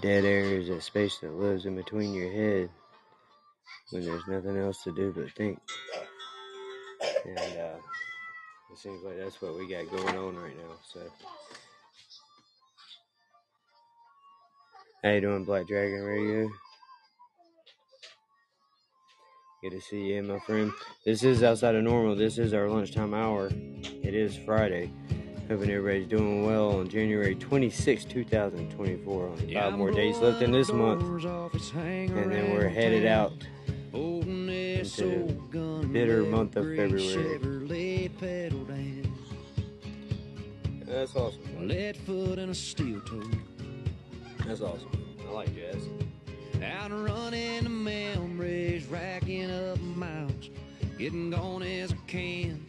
dead air is that space that lives in between your head when there's nothing else to do but think. And uh, it seems like that's what we got going on right now. So, how you doing, Black Dragon Radio? Good to see you, my friend. This is outside of normal. This is our lunchtime hour. It is Friday. Hoping everybody's doing well on January 26, 2024. Only five more days left in this month. And then we're headed out into the bitter month of February. That's awesome. Lead foot and a steel toe. That's awesome. I like jazz. Out and running the memories, racking up miles, getting gone as I can,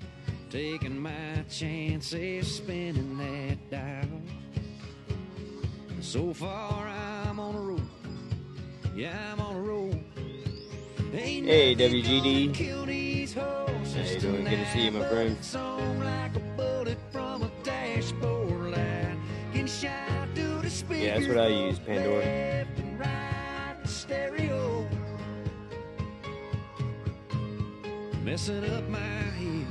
taking my chances, spinning that dial. So far I'm on a roll, yeah I'm on a roll. Ain't Hey, WGD. gonna kill these horses How doing? Good to see you, my friend. like a bullet from a dashboard light. Can shout through the Yeah, that's what I use, Pandora. left and right stereo. Messing up my head,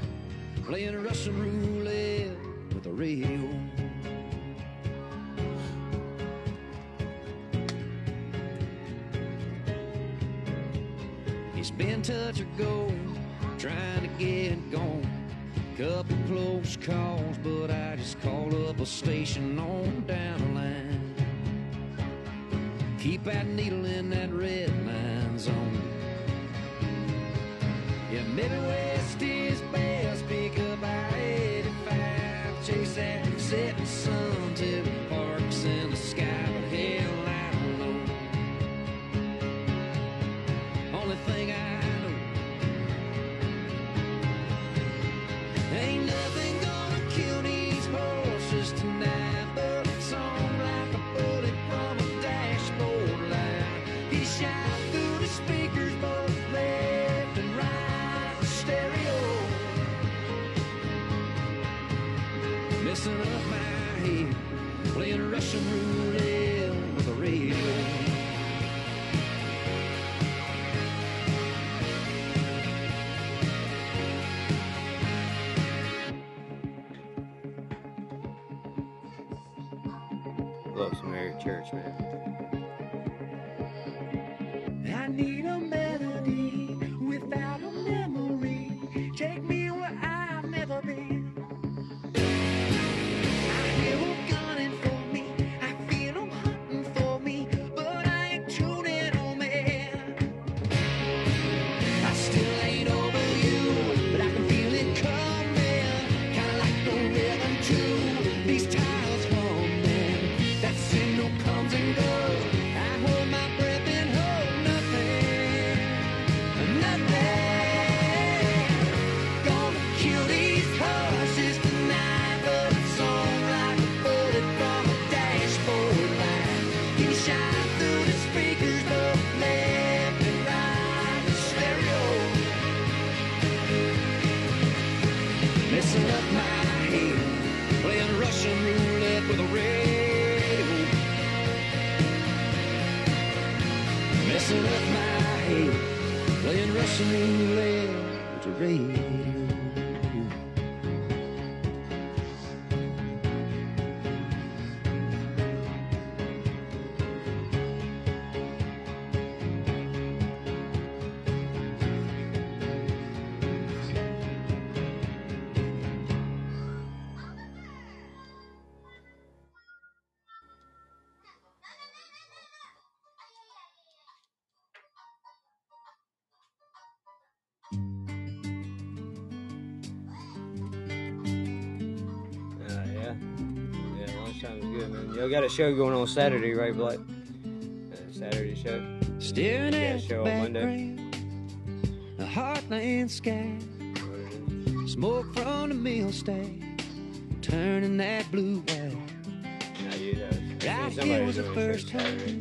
playing Russian roulette with the radio. It's been touch or go, trying to get going. Couple close calls, but I just call up a station on down the line. Keep that needle in that red line zone. Yeah, Midwest is best. I-85, setting sun till Church, man. Good, got a show going on Saturday, right, Black? Uh, Saturday show. Staring at show the on Monday. the heartland sky, What it is. smoke from the mill stand, turning that blue white. Now you know. Right here was the first time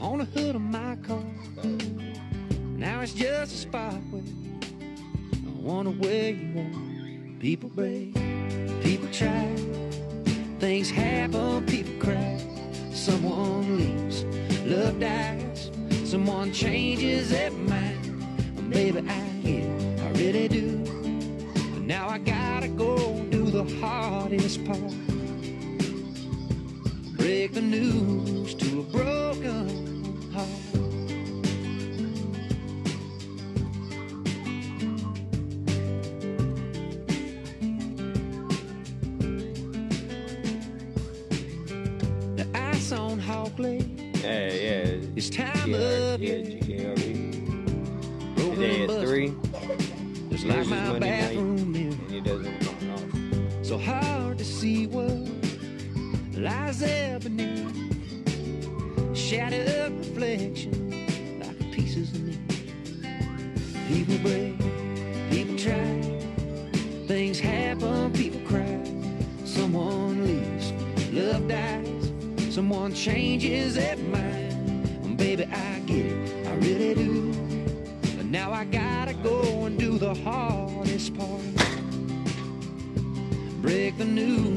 on the hood of my car. Now it's just a spot where I wonder where you are. People break, people try, things happen, people cry. someone leaves, love dies, someone changes their mind. Baby, I get I really do. But now I gotta go do the hardest part. Break the news it's time Yeah, of year. Today at 3. Just like is my Monday night. bathroom mirror. And he doesn't come off. So hard to see what lies there beneath. Shattered reflection like pieces of me. People break, people try. Things happen, people cry. Someone leaves, love dies. Someone changes their break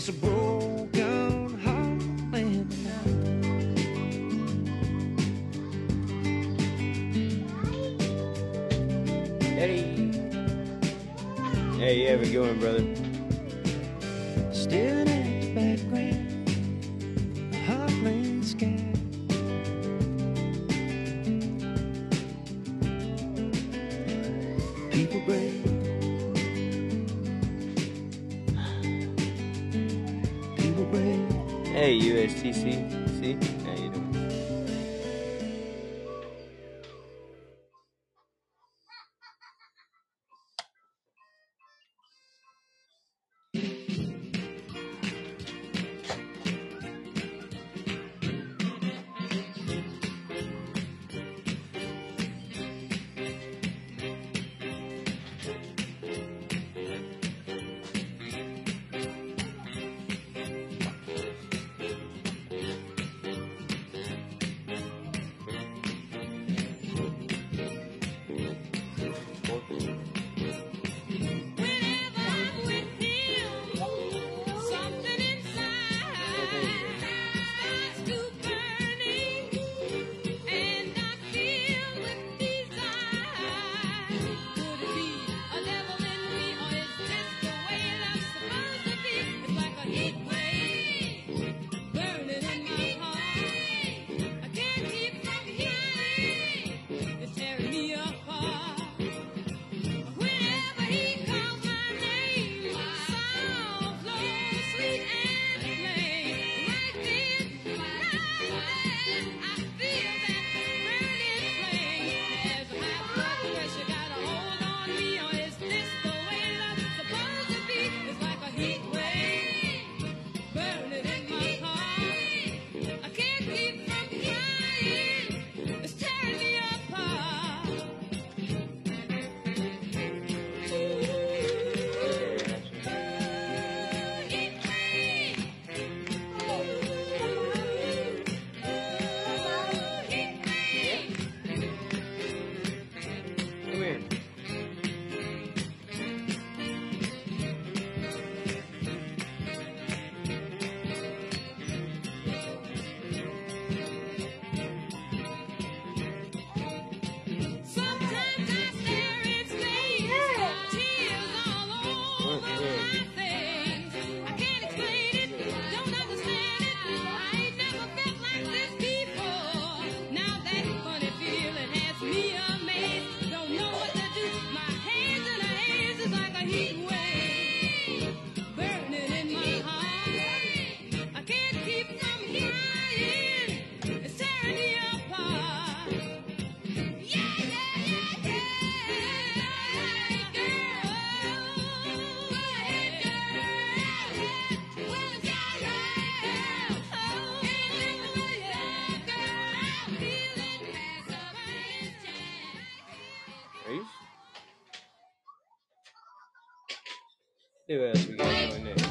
it's a broken heartland tonight. Eddie. Hey, you have it going, brother. What else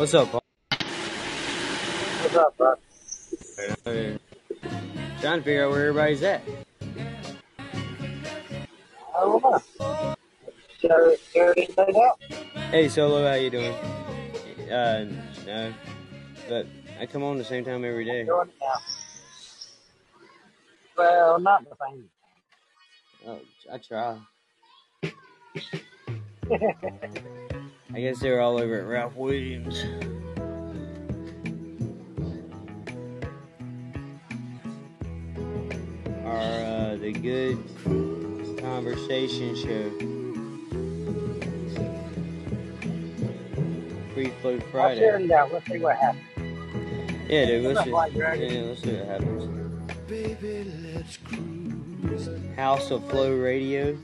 What's up, Paul? What's up, bro? Trying to figure out where everybody's at. I don't know. Sure, sure didn't say that. Hey, Solo, how you doing? Uh, no, but I come on the same time every day. Doing it now. Well, not the same. Oh, I try. I guess they were all over at Ralph Williams. Our uh, the good conversation show. Free flow I'll Friday. share it out. Let's see what happens. Yeah, dude. Let's Stuff see. like Yeah, let's see what happens. Baby, House of Flow Radio.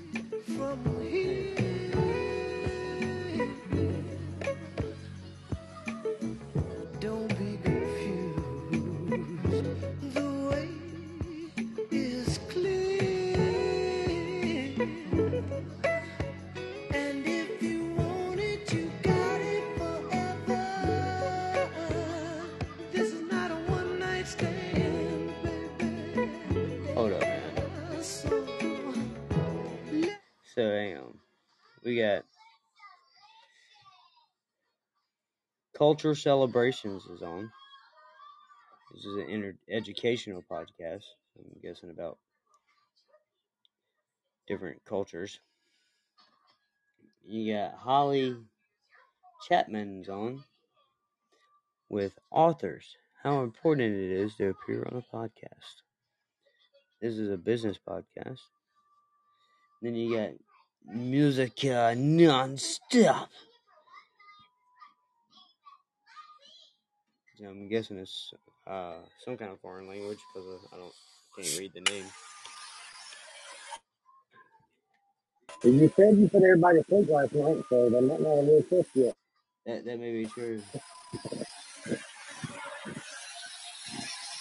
We got Culture Celebrations is on. This is an inter- educational podcast. I'm guessing about different cultures. You got Holly Chapman's on with authors. How important it is to appear on a podcast. This is a business podcast. Then you got Musica non-stop. Yeah, I'm guessing it's uh, some kind of foreign language because I don't can't read the name. You said you put everybody to sleep last night, so they might not have really kissed yet. That that may be true.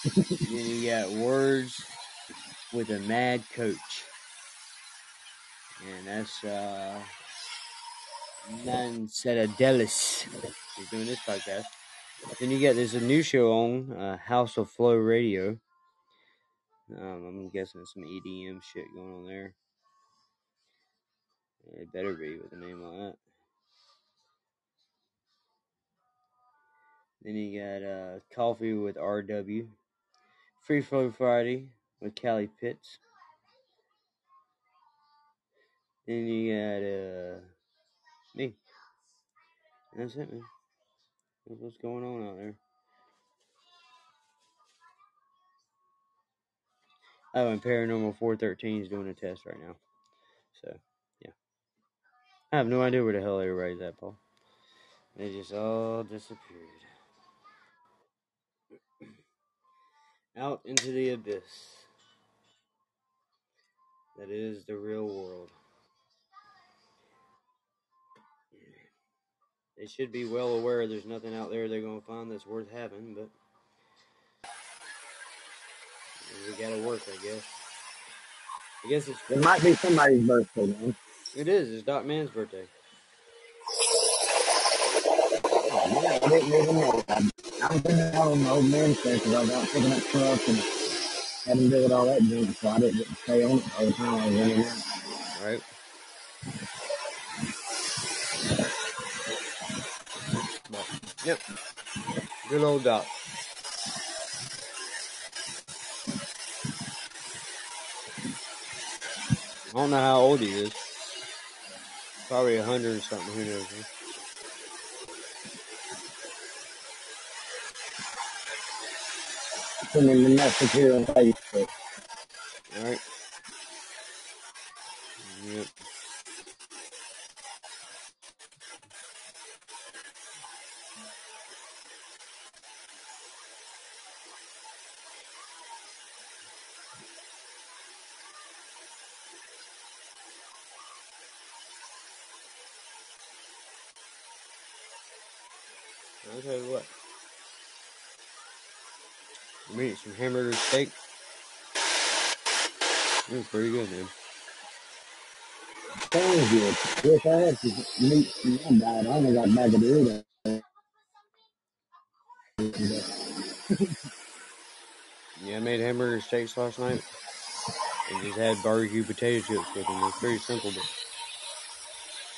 then you got words with a mad coach, and that's uh, Nan Citadelis. He's doing this podcast. Then you got there's a new show on uh, House of Flow Radio. Um, I'm guessing some EDM shit going on there. It better be with a name like that. Then you got uh, Coffee with RW. Free Flow Friday with Callie Pitts. Then you got uh, me. That's it, man. That's what's going on out there. Oh, and Paranormal 413 is doing a test right now. So, yeah. I have no idea where the hell everybody's at, Paul. They just all disappeared. Out into the abyss. That is the real world. They should be well aware there's nothing out there they're going to find that's worth having, but we gotta work, I guess. I guess it's It might be somebody's birthday, man. it is. It's Doc Man's birthday. Oh, man, I didn't even know. I, I was in the old, place because I was out picking up trucks and had him doing all that junk, so I didn't get to stay on it the time I was in and out. Right? But, yep. Good old Doc. I don't know how old he is. Probably a hundred or something. Who knows? Send him the message here on Facebook. All right. Yep. I'll tell you what. I'm eating hamburger. It was pretty good, man. Sounds good. Wish I had some meat in my. I only got a bag of Doritos. Yeah, I made hamburger steaks last night. And just had barbecue potato chips with them. It's pretty simple, but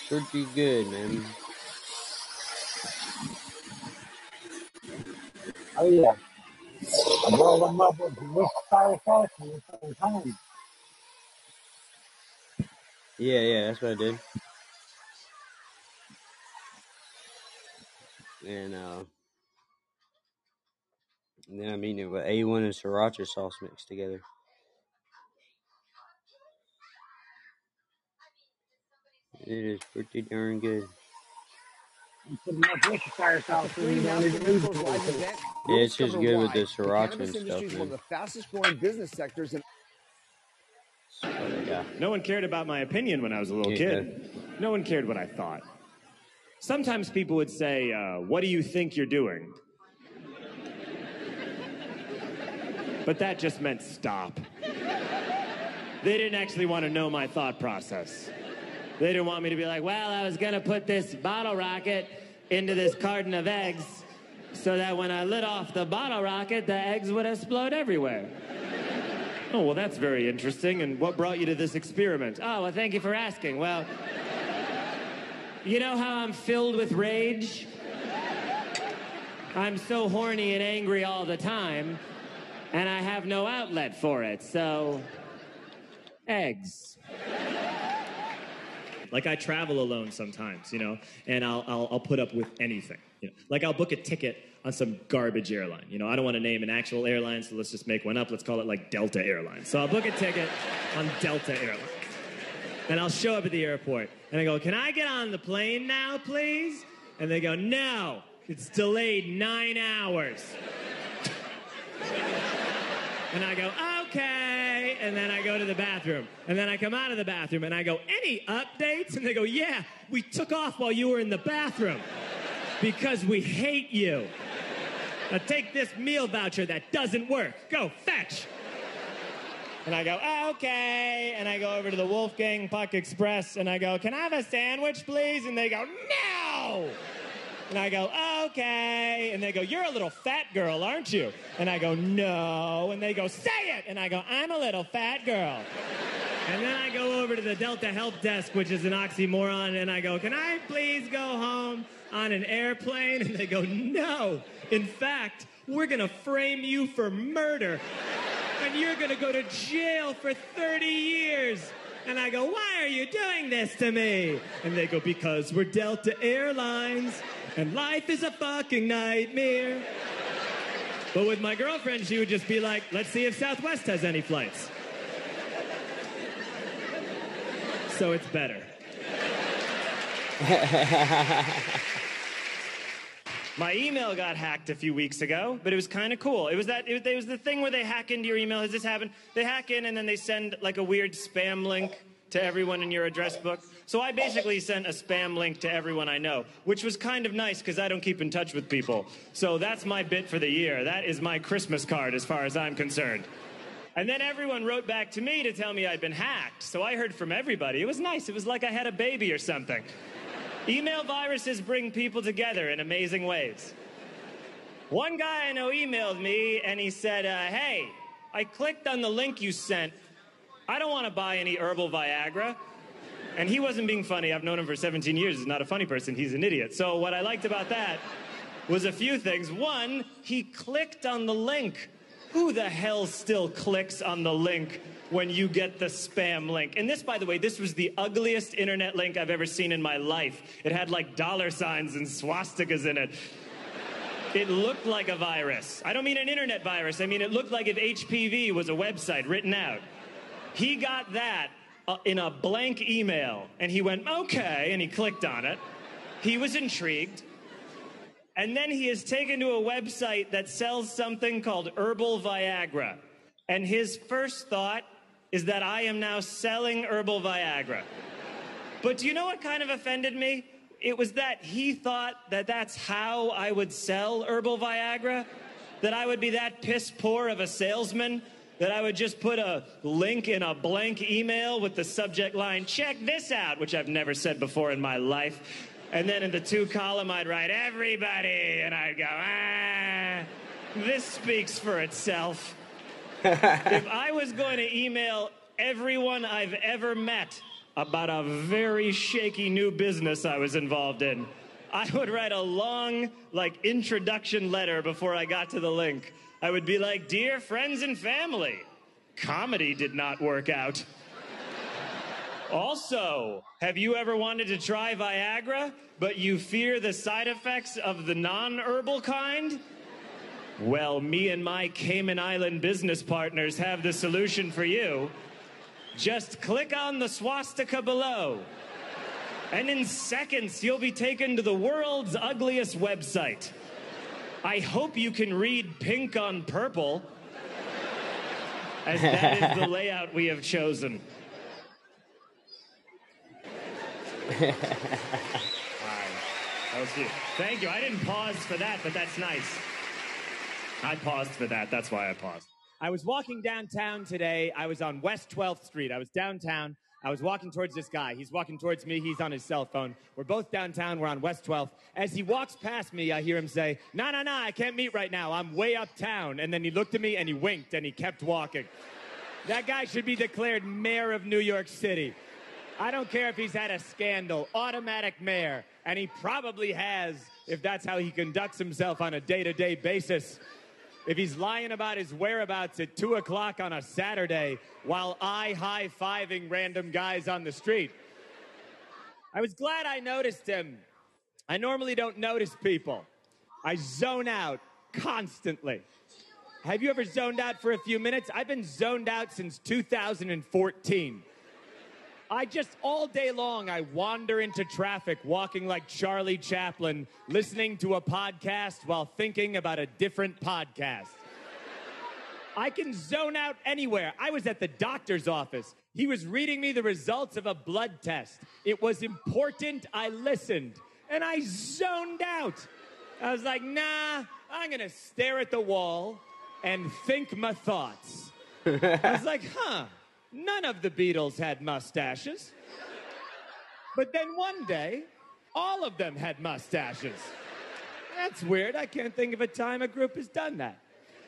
pretty good, man. Oh yeah. At the time. Yeah, yeah, that's what I did. And uh, and then I'm eating it with A1 and sriracha sauce mixed together. It is pretty darn good. You put sauce in, Cannabis lose Goes it. Live event, Yeah, it's just good with why the the sriracha cannabis and stuff, industry is one of the fastest growing business sectors in That's what I got. No one cared about my opinion when I was a little Yeah, kid. No one cared what I thought. Sometimes people would say, uh, What do you think you're doing? But that just meant stop. They didn't actually want to know my thought process. They didn't want me to be like, Well, I was going to put this bottle rocket into this carton of eggs so that when I lit off the bottle rocket, the eggs would explode everywhere. Oh, well, that's very interesting. And what brought you to this experiment? Oh, well, thank you for asking. Well, you know how I'm filled with rage? I'm so horny and angry all the time, and I have no outlet for it. So, eggs. Like I travel alone sometimes, you know, and I'll, I'll, I'll put up with anything. You know, like I'll book a ticket on some garbage airline. You know, I don't want to name an actual airline, so let's just make one up. Let's call it like Delta Airlines. So I'll book a ticket on Delta Airlines. And I'll show up at the airport and I go, Can I get on the plane now, please? And they go, No, it's delayed nine hours. And I go, okay. And then I go to the bathroom. And then I come out of the bathroom and I go, any updates? And they go, yeah, we took off while you were in the bathroom because we hate you. Now take this meal voucher that doesn't work. Go, fetch. And I go, oh, okay. And I go over to the Wolfgang Puck Express and I go, can I have a sandwich, please? And they go, no. And I go, okay. And they go, you're a little fat girl, aren't you? And I go, no. And they go, say it. And I go, I'm a little fat girl. And then I go over to the Delta Help Desk, which is an oxymoron, and I go, can I please go home on an airplane? And they go, no. In fact, we're going to frame you for murder. And you're going to go to jail for 30 years. And I go, why are you doing this to me? And they go, because we're Delta Airlines and life is a fucking nightmare. But with my girlfriend, she would just be like, let's see if Southwest has any flights. So it's better. My email got hacked a few weeks ago, but it was kind of cool. It was that it was, the thing where they hack into your email. Has this happened? They hack in and then they send like a weird spam link to everyone in your address book. So I basically sent a spam link to everyone I know, which was kind of nice because I don't keep in touch with people. So that's my bit for the year. That is my Christmas card as far as I'm concerned. And then everyone wrote back to me to tell me I'd been hacked. So I heard from everybody. It was nice. It was like I had a baby or something. Email viruses bring people together in amazing ways. One guy I know emailed me and he said, uh, Hey, I clicked on the link you sent. I don't want to buy any herbal Viagra. And he wasn't being funny. I've known him for 17 years. He's not a funny person. He's an idiot. So what I liked about that was a few things. One, he clicked on the link. Who the hell still clicks on the link when you get the spam link? And this, by the way, this was the ugliest internet link I've ever seen in my life. It had like dollar signs and swastikas in it. It looked like a virus. I don't mean an internet virus. I mean, it looked like if HPV was a website written out. He got that uh, in a blank email and he went, okay, and he clicked on it. He was intrigued. And then he is taken to a website that sells something called Herbal Viagra. And his first thought is that I am now selling Herbal Viagra. But do you know what kind of offended me? It was that he thought that that's how I would sell Herbal Viagra. That I would be that piss poor of a salesman. That I would just put a link in a blank email with the subject line, check this out, which I've never said before in my life. And then in the two column, I'd write everybody, and I'd go, ah. This speaks for itself. If I was going to email everyone I've ever met about a very shaky new business I was involved in, I would write a long, like, introduction letter before I got to the link. I would be like, Dear friends and family, comedy did not work out. Also, have you ever wanted to try Viagra, but you fear the side effects of the non herbal kind? Well, me and my Cayman Island business partners have the solution for you. Just click on the swastika below. And in seconds, you'll be taken to the world's ugliest website. I hope you can read pink on purple, as that is the layout we have chosen. That was cute. Thank you. I didn't pause for that, but that's nice. I paused for that. That's why I paused. I was walking downtown today. I was on West 12th Street. I was downtown. I was walking towards this guy. He's walking towards me. He's on his cell phone. We're both downtown. We're on West 12th. As he walks past me, I hear him say, No, no, no, I can't meet right now. I'm way uptown. And then he looked at me and he winked and he kept walking. That guy should be declared mayor of New York City. I don't care if he's had a scandal, automatic mayor, and he probably has if that's how he conducts himself on a day to day basis. If he's lying about his whereabouts at 2 o'clock on a Saturday while I high fiving random guys on the street. I was glad I noticed him. I normally don't notice people, I zone out constantly. Have you ever zoned out for a few minutes? I've been zoned out since 2014. I just all day long I wander into traffic walking like Charlie Chaplin, listening to a podcast while thinking about a different podcast. I can zone out anywhere. I was at the doctor's office. He was reading me the results of a blood test. It was important. I listened and I zoned out. I was like, nah, I'm going to stare at the wall and think my thoughts. I was like, huh, none of the Beatles had mustaches. But then one day, all of them had mustaches. That's weird. I can't think of a time a group has done that.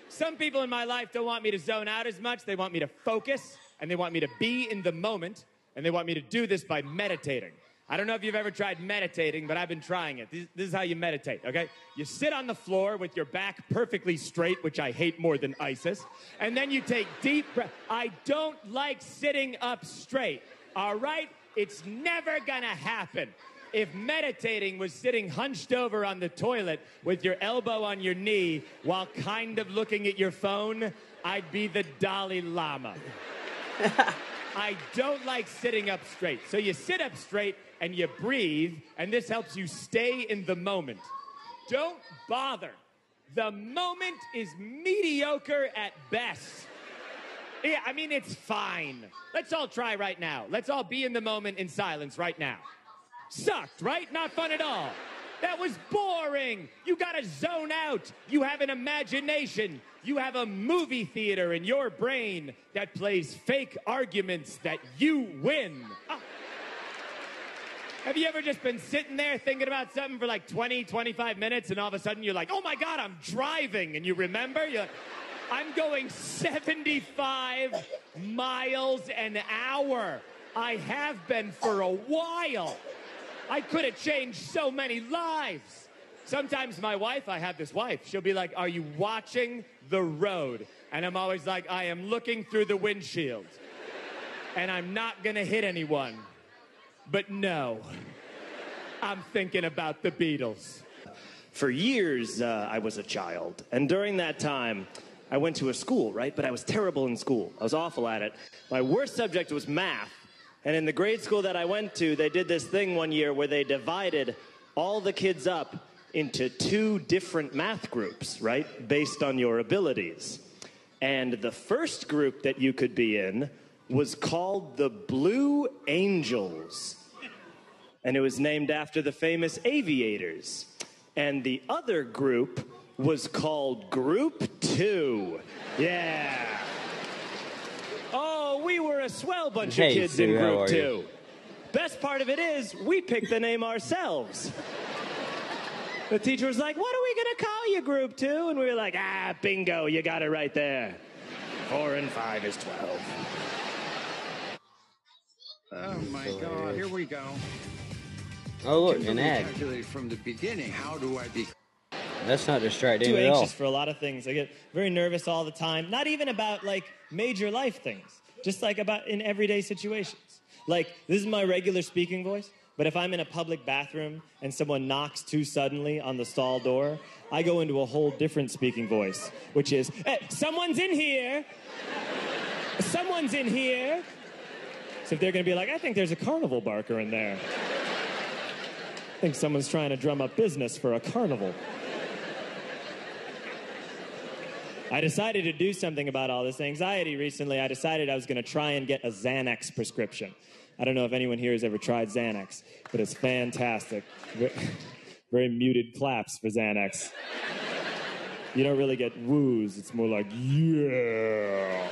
Some people in my life don't want me to zone out as much. They want me to focus and they want me to be in the moment and they want me to do this by meditating. I don't know if you've ever tried meditating, but I've been trying it. This, this is how you meditate, okay? You sit on the floor with your back perfectly straight, which I hate more than ISIS, and then you take deep breath. I don't like sitting up straight, all right? It's never gonna happen. If meditating was sitting hunched over on the toilet with your elbow on your knee while kind of looking at your phone, I'd be the Dalai Lama. I don't like sitting up straight. So you sit up straight and you breathe, and this helps you stay in the moment. Don't bother. The moment is mediocre at best. Yeah, I mean, it's fine. Let's all try right now. Let's all be in the moment in silence right now. Sucked, right? Not fun at all. That was boring. You gotta zone out. You have an imagination. You have a movie theater in your brain that plays fake arguments that you win. Ah. Have you ever just been sitting there thinking about something for like 20, 25 minutes and all of a sudden you're like, oh my God, I'm driving. And you remember? You're like, I'm going 75 miles an hour. I have been for a while. I could have changed so many lives. Sometimes my wife, I have this wife, she'll be like, Are you watching the road? And I'm always like, I am looking through the windshield. And I'm not gonna hit anyone. But no, I'm thinking about the Beatles. For years, uh, I was a child. And during that time, I went to a school, right? But I was terrible in school. I was awful at it. My worst subject was math. And in the grade school that I went to, they did this thing one year where they divided all the kids up into two different math groups, right? Based on your abilities. And the first group that you could be in was called the Blue Angels. And it was named after the famous aviators. And the other group was called Group Two. Yeah. Oh, we were a swell bunch Hey, of kids Sue, in Group are you? Two. Best part of it is, we picked the name ourselves. The teacher was like, What are we going to call you, group two? And we were like, Ah, bingo, you got it right there. Four and five is 12. Oh my God, here we go. Oh, look, an ad. calculated from the beginning. How do I be? That's not distracting Too at all. anxious for a lot of things. I get very nervous all the time. Not even about like major life things, just like about in everyday situations. Like, this is my regular speaking voice, but if I'm in a public bathroom and someone knocks too suddenly on the stall door, I go into a whole different speaking voice, which is, hey, someone's in here! Someone's in here! So if they're gonna be like, I think there's a carnival barker in there. I think someone's trying to drum up business for a carnival. I decided to do something about all this anxiety recently. I decided I was going to try and get a Xanax prescription. I don't know if anyone here has ever tried Xanax, but it's fantastic. Ve- Very muted claps for Xanax. You don't really get woos, it's more like, yeah.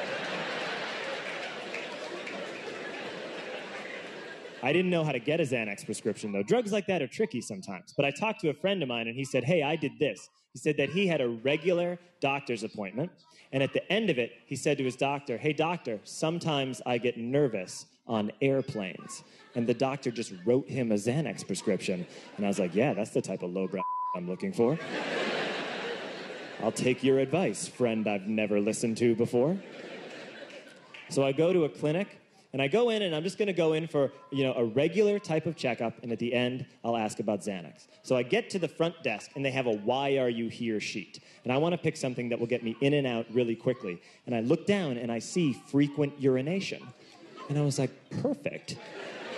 I didn't know how to get a Xanax prescription though. Drugs like that are tricky sometimes. But I talked to a friend of mine and he said, Hey, I did this. He said that he had a regular doctor's appointment. And at the end of it, he said to his doctor, Hey, doctor, sometimes I get nervous on airplanes. And the doctor just wrote him a Xanax prescription. And I was like, Yeah, that's the type of lowbrow I'm looking for. I'll take your advice, friend I've never listened to before. So I go to a clinic and I go in and I'm just going to go in for, you know, a regular type of checkup and at the end I'll ask about Xanax. So I get to the front desk and they have a why are you here sheet. And I want to pick something that will get me in and out really quickly. And I look down and I see frequent urination. And I was like, perfect.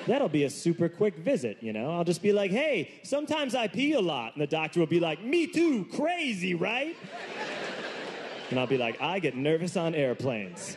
That'll be a super quick visit, you know? I'll just be like, hey, sometimes I pee a lot. And the doctor will be like, me too, crazy, right? And I'll be like, I get nervous on airplanes.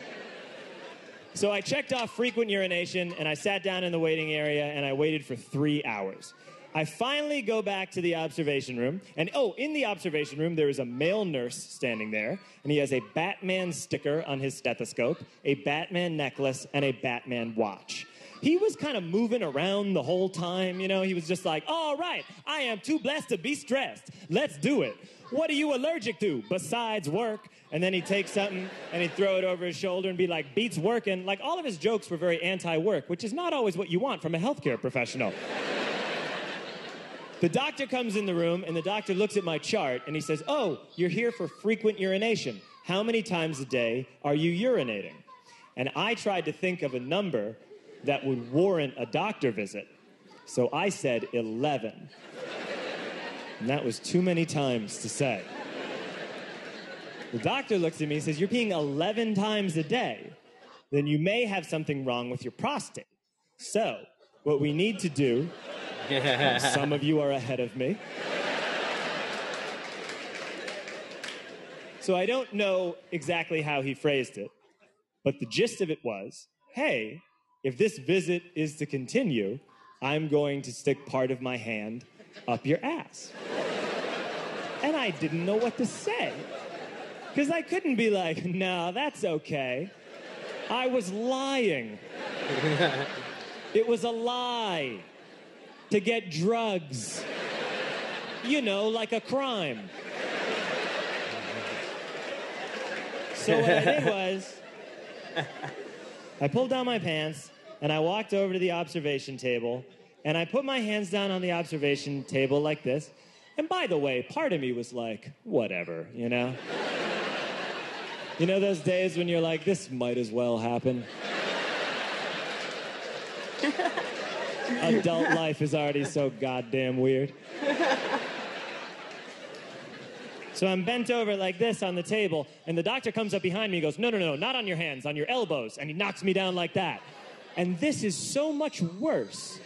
So I checked off frequent urination and I sat down in the waiting area and I waited for three hours. I finally go back to the observation room, and oh, in the observation room, there is a male nurse standing there, and he has a Batman sticker on his stethoscope, a Batman necklace, and a Batman watch. He was kind of moving around the whole time, you know. He was just like, all right, I am too blessed to be stressed. Let's do it. What are you allergic to besides work? And then he'd take something and he'd throw it over his shoulder and be like, beats working. Like all of his jokes were very anti work, which is not always what you want from a healthcare professional. The doctor comes in the room and the doctor looks at my chart and he says, Oh, you're here for frequent urination. How many times a day are you urinating? And I tried to think of a number that would warrant a doctor visit. So I said 11. And that was too many times to say. The doctor looks at me and says, You're peeing 11 times a day. Then you may have something wrong with your prostate. So, what we need to do, some of you are ahead of me. So, I don't know exactly how he phrased it, but the gist of it was hey, if this visit is to continue, I'm going to stick part of my hand up your ass. And I didn't know what to say. Because I couldn't be like, no, that's okay. I was lying. it was a lie to get drugs. You know, like a crime. So what I did was, I pulled down my pants and I walked over to the observation table and I put my hands down on the observation table like this. And by the way, part of me was like, whatever, you know? You know those days when you're like, this might as well happen? Adult life is already so goddamn weird. So I'm bent over like this on the table, and the doctor comes up behind me and goes, No, no, no, not on your hands, on your elbows. And he knocks me down like that. And this is so much worse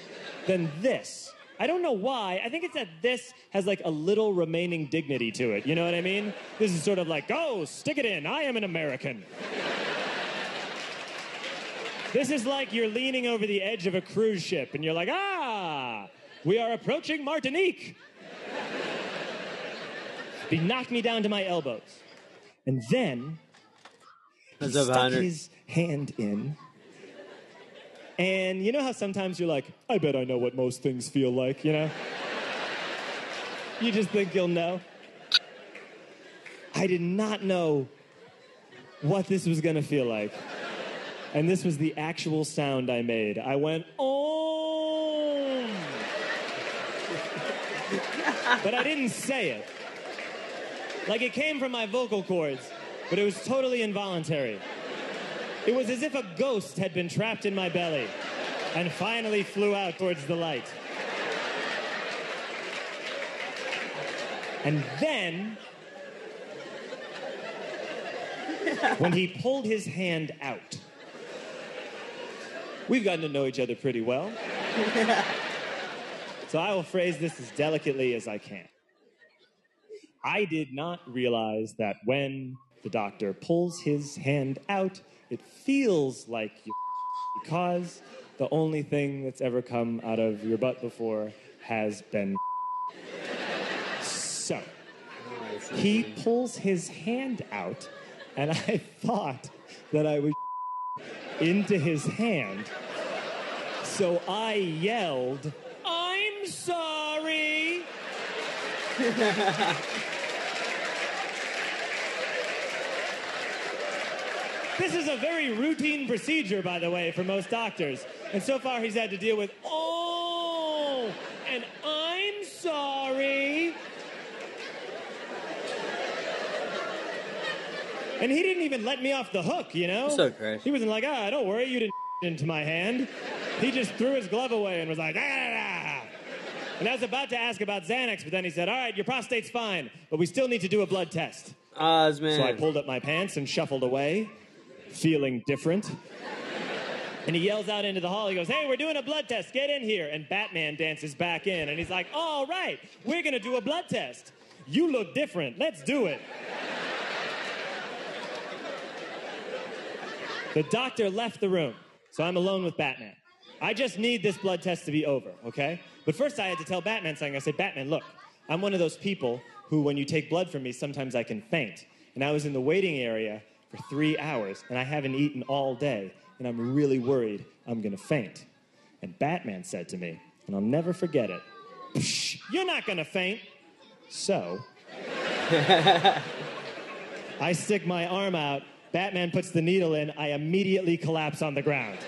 than this. I don't know why. I think it's that this has like a little remaining dignity to it. You know what I mean? This is sort of like, go, stick it in. I am an American. this is like you're leaning over the edge of a cruise ship and you're like, ah, we are approaching Martinique. He knocked me down to my elbows. And then he stuck his hand in. And you know how sometimes you're like, I bet I know what most things feel like, you know? You just think you'll know? I did not know what this was gonna feel like. And this was the actual sound I made. I went, oh. but I didn't say it. Like it came from my vocal cords, but it was totally involuntary. It was as if a ghost had been trapped in my belly and finally flew out towards the light. And then, when he pulled his hand out, we've gotten to know each other pretty well. So I will phrase this as delicately as I can. I did not realize that when the doctor pulls his hand out, it feels like you because the only thing that's ever come out of your butt before has been so he pulls his hand out and I thought that I was into his hand. So I yelled I'm sorry This is a very routine procedure, by the way, for most doctors. And so far, he's had to deal with, oh, and I'm sorry. And he didn't even let me off the hook, you know? So Chris. He wasn't like, ah, don't worry, you didn't into my hand. He just threw his glove away and was like, ah, ah, ah. And I was about to ask about Xanax, but then he said, all right, your prostate's fine, but we still need to do a blood test. Oz, man. So I pulled up my pants and shuffled away, feeling different. And he yells out into the hall. He goes, Hey, we're doing a blood test. Get in here. And Batman dances back in. And he's like, All right, we're going to do a blood test. You look different. Let's do it. The doctor left the room, so I'm alone with Batman. I just need this blood test to be over, okay? But first, I had to tell Batman something. I said, Batman, look, I'm one of those people who, when you take blood from me, sometimes I can faint. And I was in the waiting area for three hours, and I haven't eaten all day, and I'm really worried I'm gonna faint. And Batman said to me, and I'll never forget it, "Psh, You're not gonna faint. So, I stick my arm out, Batman puts the needle in, I immediately collapse on the ground.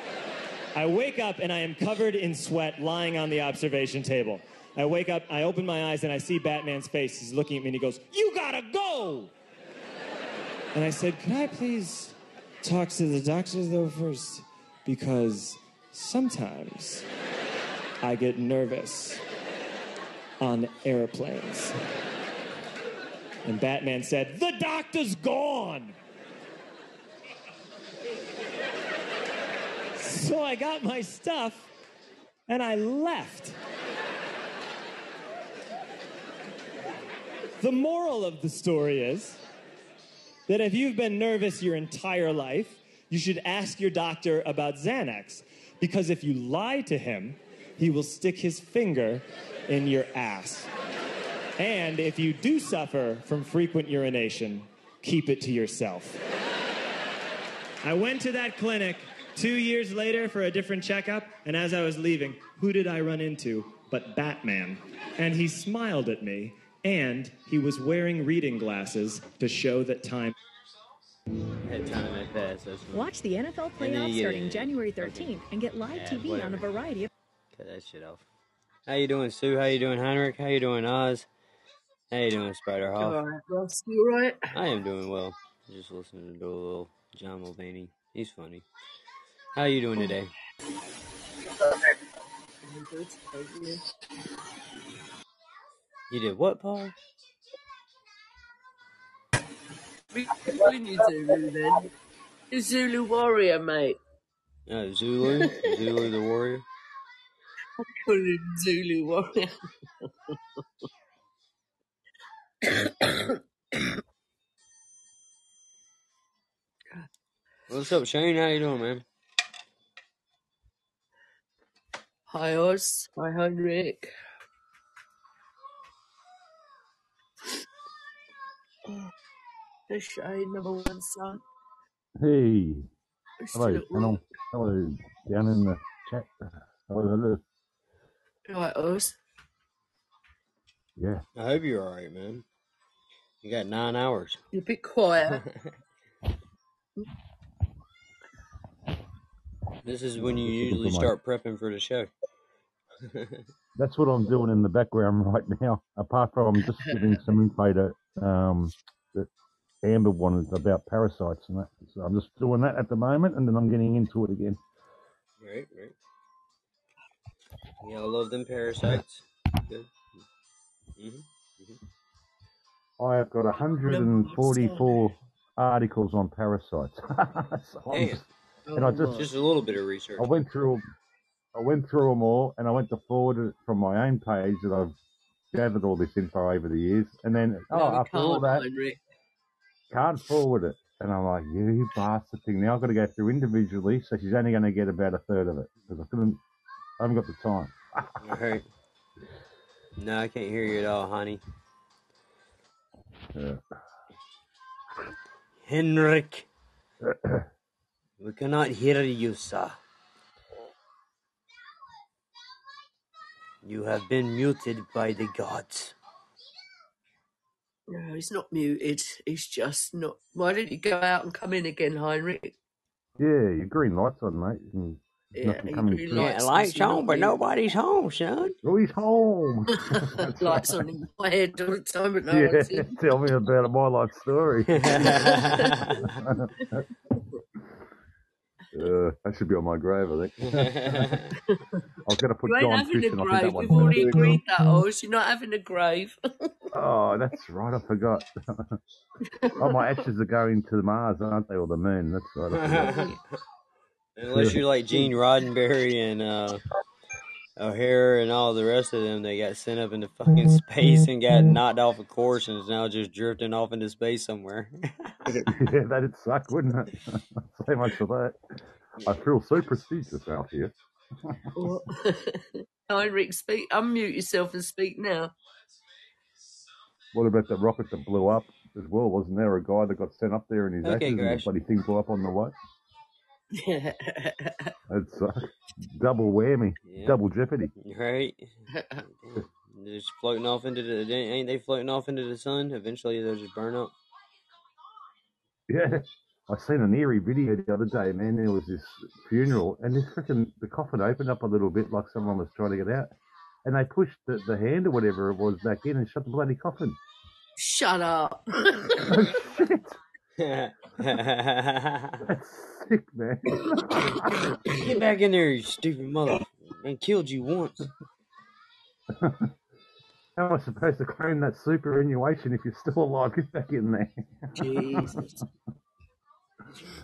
I wake up and I am covered in sweat lying on the observation table. I wake up, I open my eyes, and I see Batman's face. He's looking at me and he goes, You gotta go! And I said, Could I please talk to the doctor though first? Because sometimes I get nervous on airplanes. And Batman said, The doctor's gone! So I got my stuff and I left. The moral of the story is that if you've been nervous your entire life, you should ask your doctor about Xanax. Because if you lie to him, he will stick his finger in your ass. And if you do suffer from frequent urination, keep it to yourself. I went to that clinic two years later for a different checkup, and as I was leaving, who did I run into but Batman? And he smiled at me, and he was wearing reading glasses to show that time. Time had passed. That's fine. Watch the NFL And playoffs starting it. January 13th and get live Yeah, TV on a variety of Cut that shit off. How you doing, Sue? How you doing, Heinrich? How you doing, Oz? How you doing, Spider Hawk? Alright, you alright? I am doing well. Just listening to a little John Mulaney. He's funny. How you doing today? I'm good, thank you. Did what, Paul? We calling you Zulu then. You're Zulu warrior, mate. Uh, Zulu? Zulu the warrior? I'm calling him Zulu warrior. What's up, Shane? How you doing, man? Hi Oz. Hi Heinrich. Hey Shane, number one son. Hey, We're hello, at hello, work. hello, down in the chat. Hello, hello. Right, Oz. Yeah. I hope you're all right, man. You got nine hours. You're a bit quiet. this is when you usually start prepping for the show. That's what I'm doing in the background right now. Apart from just giving some info to uh, um, that Amber wanted about parasites and that. So I'm just doing that at the moment, and then I'm getting into it again. right, right. Yeah, I love them parasites. Good. hmm hmm I have got 144 articles on parasites. so just, and I Oh just just a little bit of research. I went through I went through them all, and I went to forward it from my own page that I've gathered all this info over the years, and then oh, No, after all that, can't forward it, and I'm like, you bastard thing. Now I've got to go through individually, so she's only going to get about a third of it because I couldn't, I haven't got the time. No, I can't hear you at all, honey. Yeah. Henrik, we cannot hear you, sir. You have been muted by the gods. No, he's not muted. He's just not. Why don't you go out and come in again, Heinrich? Yeah, your green light's on, mate. And there's Yeah, nothing he coming really through. Yeah, likes lights You're on, not but muted. nobody's home, son. Oh, he's home. That's Lights right. on in my head all the time, but no Yeah, one's in. tell me about my life story. Uh, that should be on my grave, I think. I was going to put You ain't John having a Fish, and I think that grave. one's We've already finished. agreed that, Oz. You're not having a grave. Oh, that's right. I forgot. oh, my ashes are going to Mars, aren't they, or the moon? That's right. I forgot. Unless you're like Gene Roddenberry and uh, O'Hara and all the rest of them, they got sent up into fucking mm-hmm. space and got mm-hmm. knocked off a course and is now just drifting off into space somewhere. yeah, that'd suck, wouldn't it? so much for that. I feel so prestigious out here. What? Heinrich, speak. Unmute yourself and speak now. What about the rocket that blew up as well? Wasn't there a guy that got sent up there in his Okay, ashes and the Crash. bloody thing blew up on the way? That'd suck. Uh, double whammy. Yeah. Double jeopardy. Right? They're just floating off into the. Ain't they floating off into the sun? Eventually, they'll just burn up. Yeah. I seen an eerie video the other day, man. There was this funeral, and this freaking the coffin opened up a little bit, like someone was trying to get out, and they pushed the, the hand or whatever it was back in and shut the bloody coffin. Shut up. Oh shit! Sick, man. Get back in there, you stupid mother. I killed you once. How am I supposed to claim that superannuation if you're still alive? Get back in there. Jesus.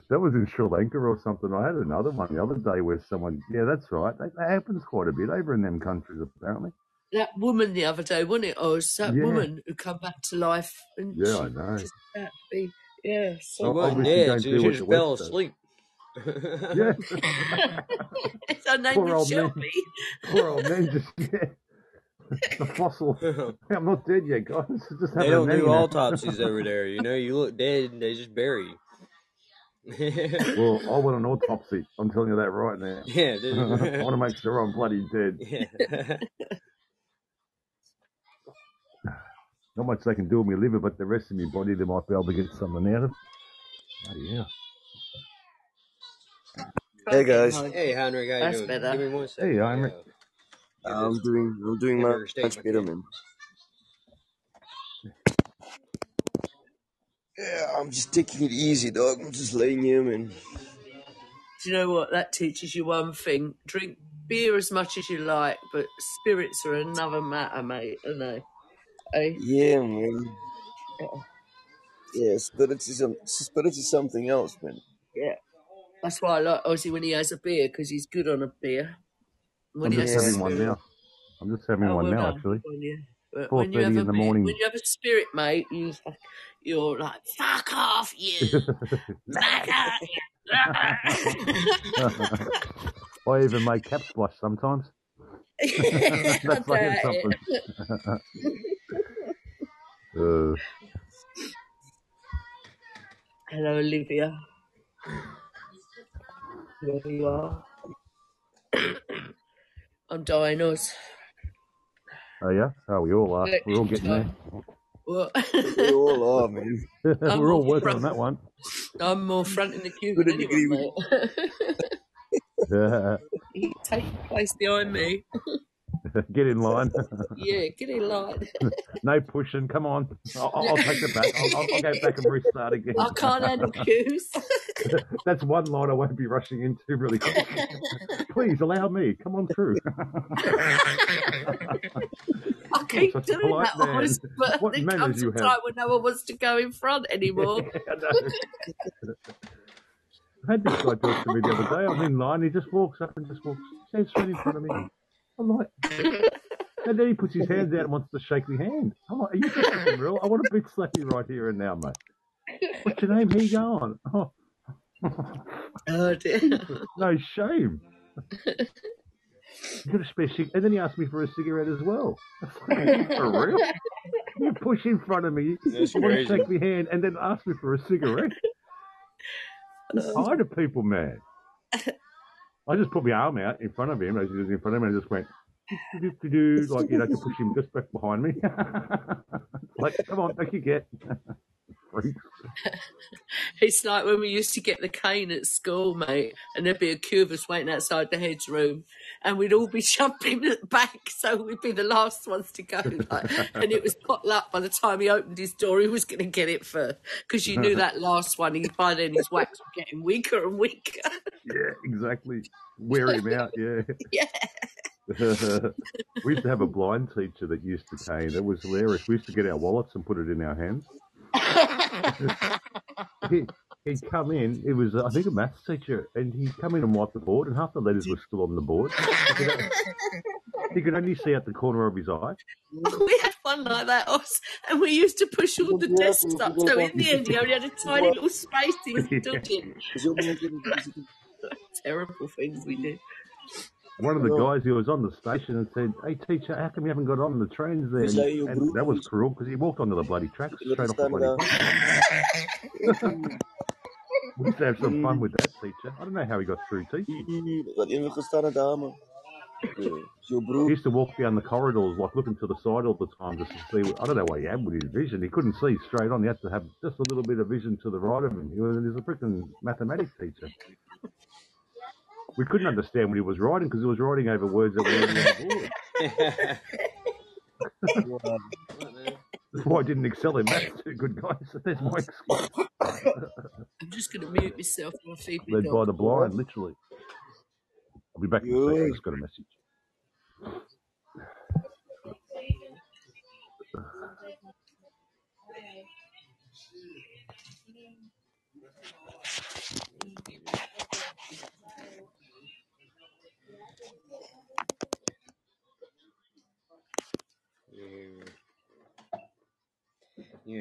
That was in Sri Lanka or something. I had another one the other day where someone, yeah, that's right. That, that happens quite a bit over in them countries, apparently. That woman the other day, wasn't it, oh, Oz? That Yeah. woman who come back to life and Yeah, I know. just about to be, yeah, She so wasn't obviously dead. don't She do what just the fell West asleep. Yeah. her name Poor was old man. Shelby. Poor old man just, yeah. The fossil. I'm not dead yet, guys. Just they don't do autopsies over there. You know, you look dead, and they just bury you. Well, I want an autopsy. I'm telling you that right now. yeah, I want to make sure I'm bloody dead. yeah. Not much they can do with my liver, but the rest of my body, they might be able to get something out of. Oh, yeah. Hey guys, hey, Henry, how you That's doing? better. Give me one second. Hey, to, Heinrich. uh, I'm doing I'm doing hamburger much, much my better, kid. man. Yeah, I'm just taking it easy, dog. I'm just laying here, man. Do you know what? That teaches you one thing. Drink beer as much as you like, but spirits are another matter, mate, aren't they? Eh? Yeah, man. Yeah, spirits is some spirits is something else, man. Yeah. That's why I like Ozzy when he has a beer, because he's good on a beer. When I'm he just has a having one spirit. now. I'm just having Oh, one well now, done. actually. Good on you. But when you 4.30 have a in the beer, morning. when you have a spirit, mate, you you're like, fuck off, you. Fuck off, you. I even make cap splash sometimes. I That's saying doubt something. it. uh, Hello, Olivia. Wherever you are. I'm dying, Oz. Oh yeah, oh we all are. We're all getting there. What? We all are, man. I'm We're all more working on that one. I'm more front in the queue Couldn't than agree anyone, with mate. you take your place behind me. Get in line. Yeah, get in line. no pushing. Come on. I'll, I'll take it back. I'll, I'll, go back and restart again. I can't handle queues. That's one line I won't be rushing into really quick. Please allow me. Come on through. I keep Such doing that, man. honest, but What there comes a time when no one wants to go in front anymore. I. I had this guy talk to me the other day. I'm in line. He just walks up and just walks, stands straight in front of me. I'm like, and then he puts his hands out and wants to shake my hand. I'm like, are you fucking real? I want to beat slap you right here and now, mate. What's your name? Here you go on. Oh, Oh dear. no shame. You got a spare cig- And then he asked me for a cigarette as well. for real? You push in front of me, That's you want to shake my hand, and then ask me for a cigarette. I'm tired of people, man. I just put my arm out in front of him as he was in front of me and just went, do, like, you know, to push him just back behind me. like, come on, back you get. It's like when we used to get the cane at school, mate, and there'd be a queue of us waiting outside the head's room, and we'd all be jumping at the back, so we'd be the last ones to go. Like, and it was pot luck by the time he opened his door, he was going to get it first, because you knew that last one, he, by then his wax was getting weaker and weaker. Yeah, exactly. Wear him out, yeah. yeah. we used to have a blind teacher that used to cane. It was hilarious. We used to get our wallets and put it in our hands. He, he'd come in. It was, I think, a maths teacher, and he'd come in and wipe the board, and half the letters were still on the board. He could, only see out the corner of his eye. We had one like that, us, and we used to push all the desks up. So in the end, he only had a tiny little space he was stuck in. Terrible things we did. One of the guys who was on the station and said, "Hey, teacher, how come you haven't got on the trains there?" And, and that was cruel because he walked onto the bloody tracks straight off the bloody. We used to have some fun with that teacher. I don't know how he got through teaching. Wat een gestaan dame. Your He used to walk down the corridors, like looking to the side all the time, just to see. I don't know what he had with his vision. He couldn't see straight on. He had to have just a little bit of vision to the right of him. He was, he was a freaking mathematics teacher. We couldn't understand what he was writing because he was writing over words that were already on the board. That's why I didn't excel in maths too good, guys. There's my excuse. I'm just going to mute myself and I'll feed Led by the blind, literally. I'll be back in a second. I just got a message. You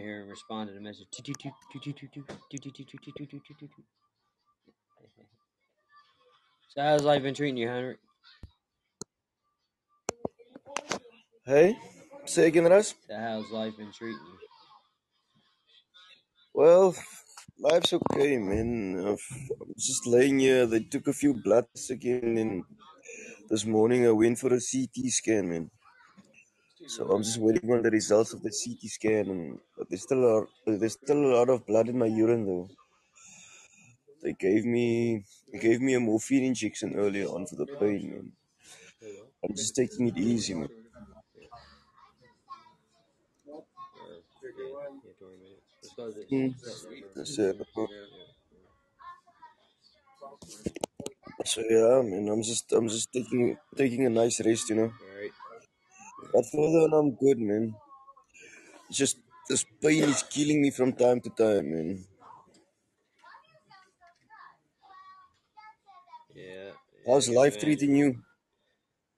hear him respond to the message. So how's life been treating you, Henry? Hey, say again, us. So how's life been treating you? Well, life's okay, man. I'm just laying here. They took a few bloods again, and this morning I went for a CT scan, man. So I'm just waiting on the results of the CT scan, and but there's still a lot, there's still a lot of blood in my urine, though. They gave me they gave me a morphine injection earlier on for the pain, man. I'm just taking it easy, man. It. So yeah, man, I'm just I'm just taking taking a nice rest, you know. Alright. But further on, I'm good, man. It's just this pain is killing me from time to time, man. Yeah. How's yeah, life man. treating you?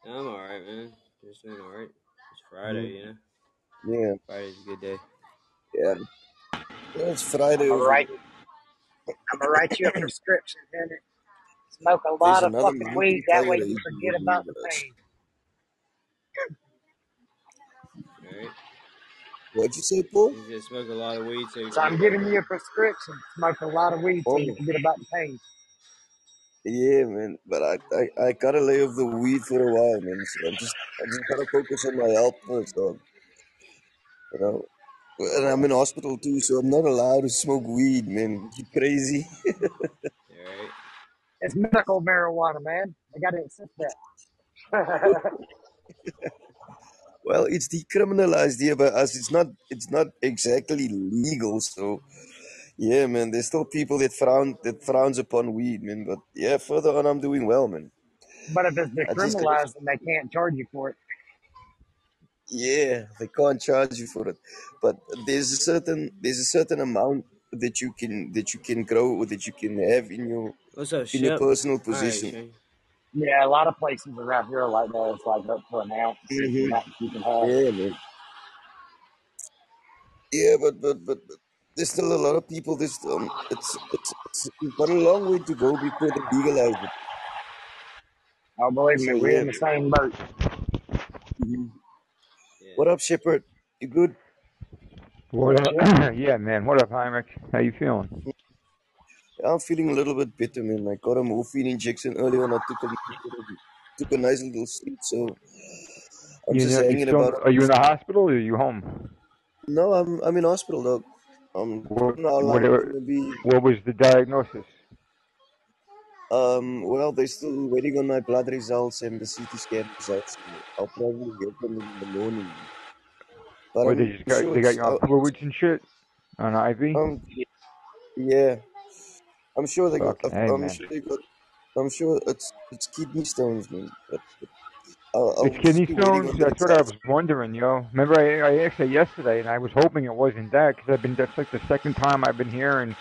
I'm alright, man. Just doing alright. It's Friday, mm. you know. Yeah, Friday's a good day. yeah. Well, it's Friday. I'm over. gonna write. I'm gonna write you a prescription, Henry. Smoke a There's lot of another fucking mountain weed. That way player you forget about the realize. pain. Alright. What'd you say, Paul? You just smoke a lot of weed so you So I'm giving you a prescription. Smoke a lot of weed so you Oh, forget about the pain. Yeah, man. But I, I, I gotta lay off the weed for a while, man. So I'm just, I just gotta focus on my health first, dog. You know. And I'm in hospital too, so I'm not allowed to smoke weed, man. You crazy? Right. It's medical marijuana, man. I gotta accept that. Well, it's decriminalized here by us. It's not. It's not exactly legal. So, yeah, man. There's still people that frown that frowns upon weed, man. But yeah, further on, I'm doing well, man. but if it's I just gotta, decriminalized, then they can't charge you for it. yeah, they can't charge you for it, but there's a certain there's a certain amount that you can that you can grow or that you can have in your in your personal All right, possession. Shane. Yeah, a lot of places around here are like that. It's like up to an ounce is the hmm you can have. Yeah, man. Yeah, but but but, but there's still a lot of people. This um, it's it's it's we've got a long way to go before they legalize it. Oh, believe me, we're yeah, in the same boat. hmm Yeah. What up, Shepard? You good? What up? Yeah. yeah, man. What up, Heinrich? How you feeling? I'm feeling a little bit better, man. I got a morphine injection earlier, and I took a took a nice little sleep. So I'm You just know, hanging about. Are you in the hospital or are you home? No, I'm I'm in hospital, dog. Um, What? know What? gonna be. What was the diagnosis? Um, well, they're still waiting on my blood results and the CT scan results. I'll probably get them in the morning. But Or they just got sure they got it's you on uh, fluids and shit on IV? um yeah. I'm sure they got. I'm sure they got. I'm sure it's it's kidney stones, man. But, but I'll, I'll It's kidney stones. on the That's what I was wondering, yo. Remember, I, I asked that yesterday, and I was hoping it wasn't that because I've been. That's like the second time I've been hearing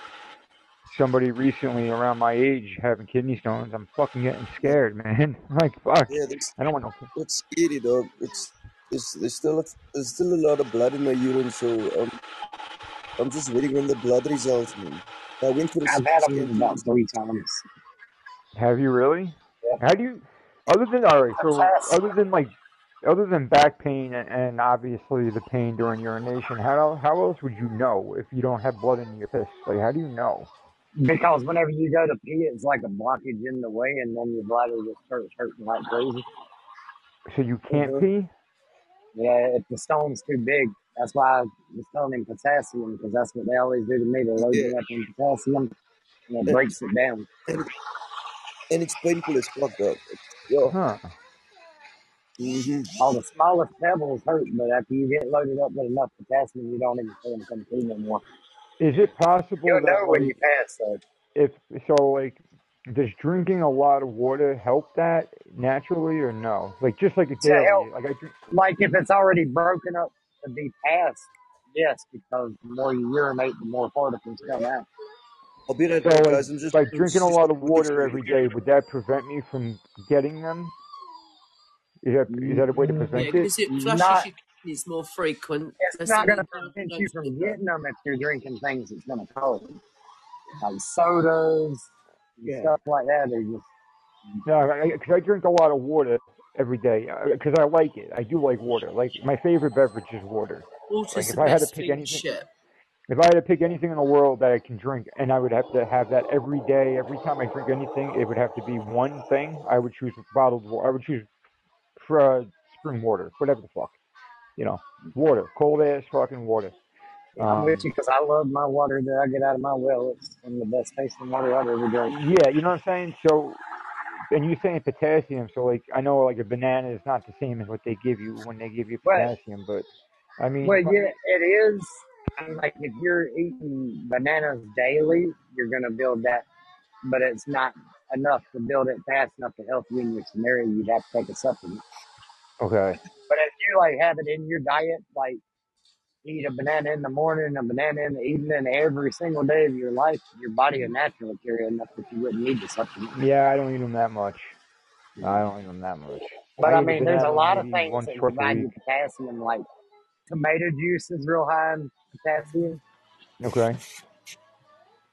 somebody recently around my age having kidney stones. I'm fucking getting scared, man. like fuck. Yeah, I don't want no. that's scary, dog. It's it's there's still a, there's still a lot of blood in my urine, so um, I'm just waiting on the blood results, man. I went for a I've had them about three times. Have you really? Yeah. How do you? Other than all right, so other than like, other than back pain and, and obviously the pain during urination, how how else would you know if you don't have blood in your piss? Like, how do you know? Because whenever you go to pee, it's like a blockage in the way, and then your bladder just starts hurting like crazy. So you can't Uh-huh. pee? Yeah, if the stone's too big, that's why I was telling him potassium, because that's what they always do to me. They load Yeah, me up in potassium, and it and breaks it down. and and it's painful as fuck, dog. It's, yo, Huh? hmm All the smallest pebbles hurt, but after you get loaded up with enough potassium, you don't even feel them come through no more. Is it possible You'll that know when you pass, though. if so like does drinking a lot of water help that naturally or no? Like just like a To help, daily, like I drink. like if it's already broken up to be passed, yes, because the more you urinate, the more particles come out. I'll be right So like guys. I'm just like drinking a lot of water every day would that prevent me from getting them? Is that is that a way to mm-hmm. Yeah, prevent it? because it flushes Not, your kidneys more frequent. it's That's not going to prevent you from getting them if you're drinking things that's going to cause them, like sodas and Yeah. stuff like that. They're just No, because I, I drink a lot of water every day because I like it. I do like water. Like my favorite beverage is water. Water's Like the if I had to pick thing, anything, shit. if I had to pick anything in the world that I can drink, and I would have to have that every day, every time I drink anything, it would have to be one thing. I would choose bottled water. I would choose uh, spring water, whatever the fuck, you know, water, cold ass fucking water. I'm with Um, you because I love my water that I get out of my well. It's some of the best tasting water I've ever drank. yeah, you know what I'm saying. So, and you're saying potassium, so like I know like a banana is not the same as what they give you when they give you Well, potassium, but I mean, well, yeah, it is. Mean, like if you're eating bananas daily, you're gonna build that, but it's not enough to build it fast enough to help you in your scenario. You'd have to take a supplement. okay. But if you like have it in your diet, like eat a banana in the morning, a banana in the evening, every single day of your life, your body will naturally carry enough that you wouldn't need the supplement. Yeah, I don't eat them that much. I don't eat them that much. But I I mean, there's a lot of things that provide you potassium, like tomato juice is real high in potassium. Okay.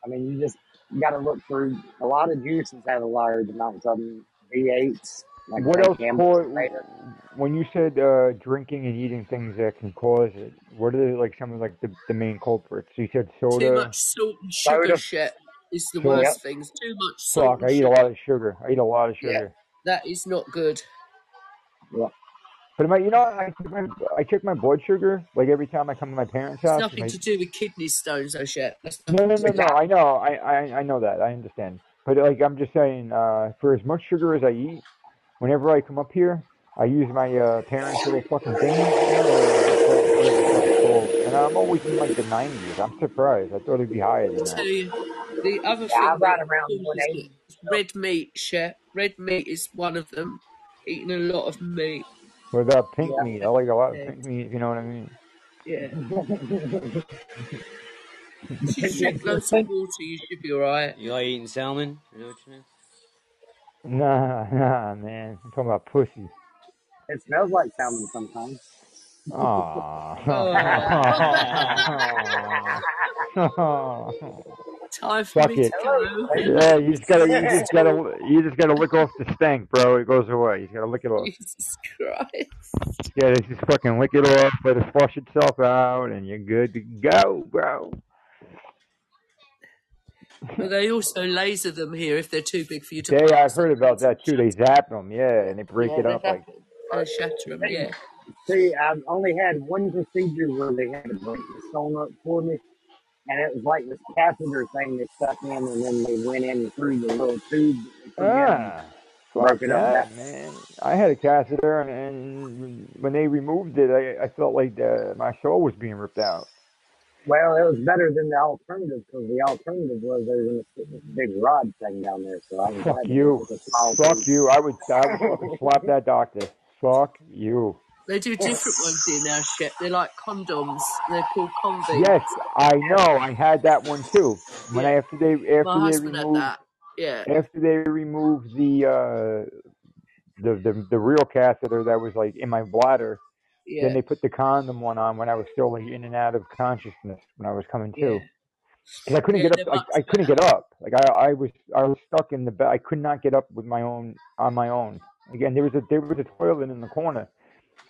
I mean, you just got to look through. A lot of juices have a large amounts of them. V8s, like What else cause, when you said uh, drinking and eating things that can cause it? What are like some of like the, the main culprits? You said soda. Too much salt and sugar Soda, shit. is the So- worst thing. It's too much salt. Fuck, I and eat a lot of sugar. I eat a lot of sugar. Yeah. sugar. That is not good. Yeah. But my, you know, I check my, I check my blood sugar like every time I come to my parents' It's house. nothing and to do with kidney stones, though, shit. No, no, no, no. I know, I, I, I know that. I understand. But like, I'm just saying, uh, for as much sugar as I eat, whenever I come up here, I use my uh, parents' little fucking thing, you know, whatever the fuck it's called. and I'm always in like the 90s. I'm surprised. I thought it'd be higher than that. The other Yeah, I thing ride that around causes 180. red meat, Shep. Red meat is one of them. Eating a lot of meat. What about pink Yeah. meat? I like a lot of pink meat. If you know what I mean. Yeah. If you drink loads of water, you should be alright. You like eating salmon? You know what you mean? Nah, nah, man. I'm talking about pussy. It smells like salmon sometimes. Aww. Time for Fuck me it. to go. Yeah, you just gotta, you just gotta, you just gotta lick off the stank, bro. It goes away. You gotta lick it off. Jesus Christ. Yeah, just fucking lick it off, let it flush itself out, and you're good to go, bro. But they also laser them here if they're too big for you to Yeah. I've heard about that too. They zap them, yeah, and they break Yeah, it they up like. zap and shatter them, yeah. See, I've only had one procedure where they had to break the stone up for me, and it was like this catheter thing that stuck in, and then they went in through the little tube that they and Ah, fuck broke it up. that, That, man. I had a catheter, and, and when they removed it, I, I felt like the, my soul was being ripped out. Well, it was better than the alternative because the alternative was they were going to put this big rod thing down there, so I was Fuck glad they you. went with a small Fuck tube. you. I would, I would fucking slap that doctor. Fuck you. They do different ones here now, Shep. They're like condoms. They're called convicts. Yes, I know. I had that one too. When I, after they My after they husband had removed that. Yeah. after they removed the uh the the the real catheter that was like in my bladder, Yeah. then they put the condom one on when I was still like in and out of consciousness when I was coming to. Because I couldn't Yeah, get up, I, I couldn't get up. Like I, I was, I was stuck in the bed. I could not get up with my own on my own. Again, there was a there was a toilet in the corner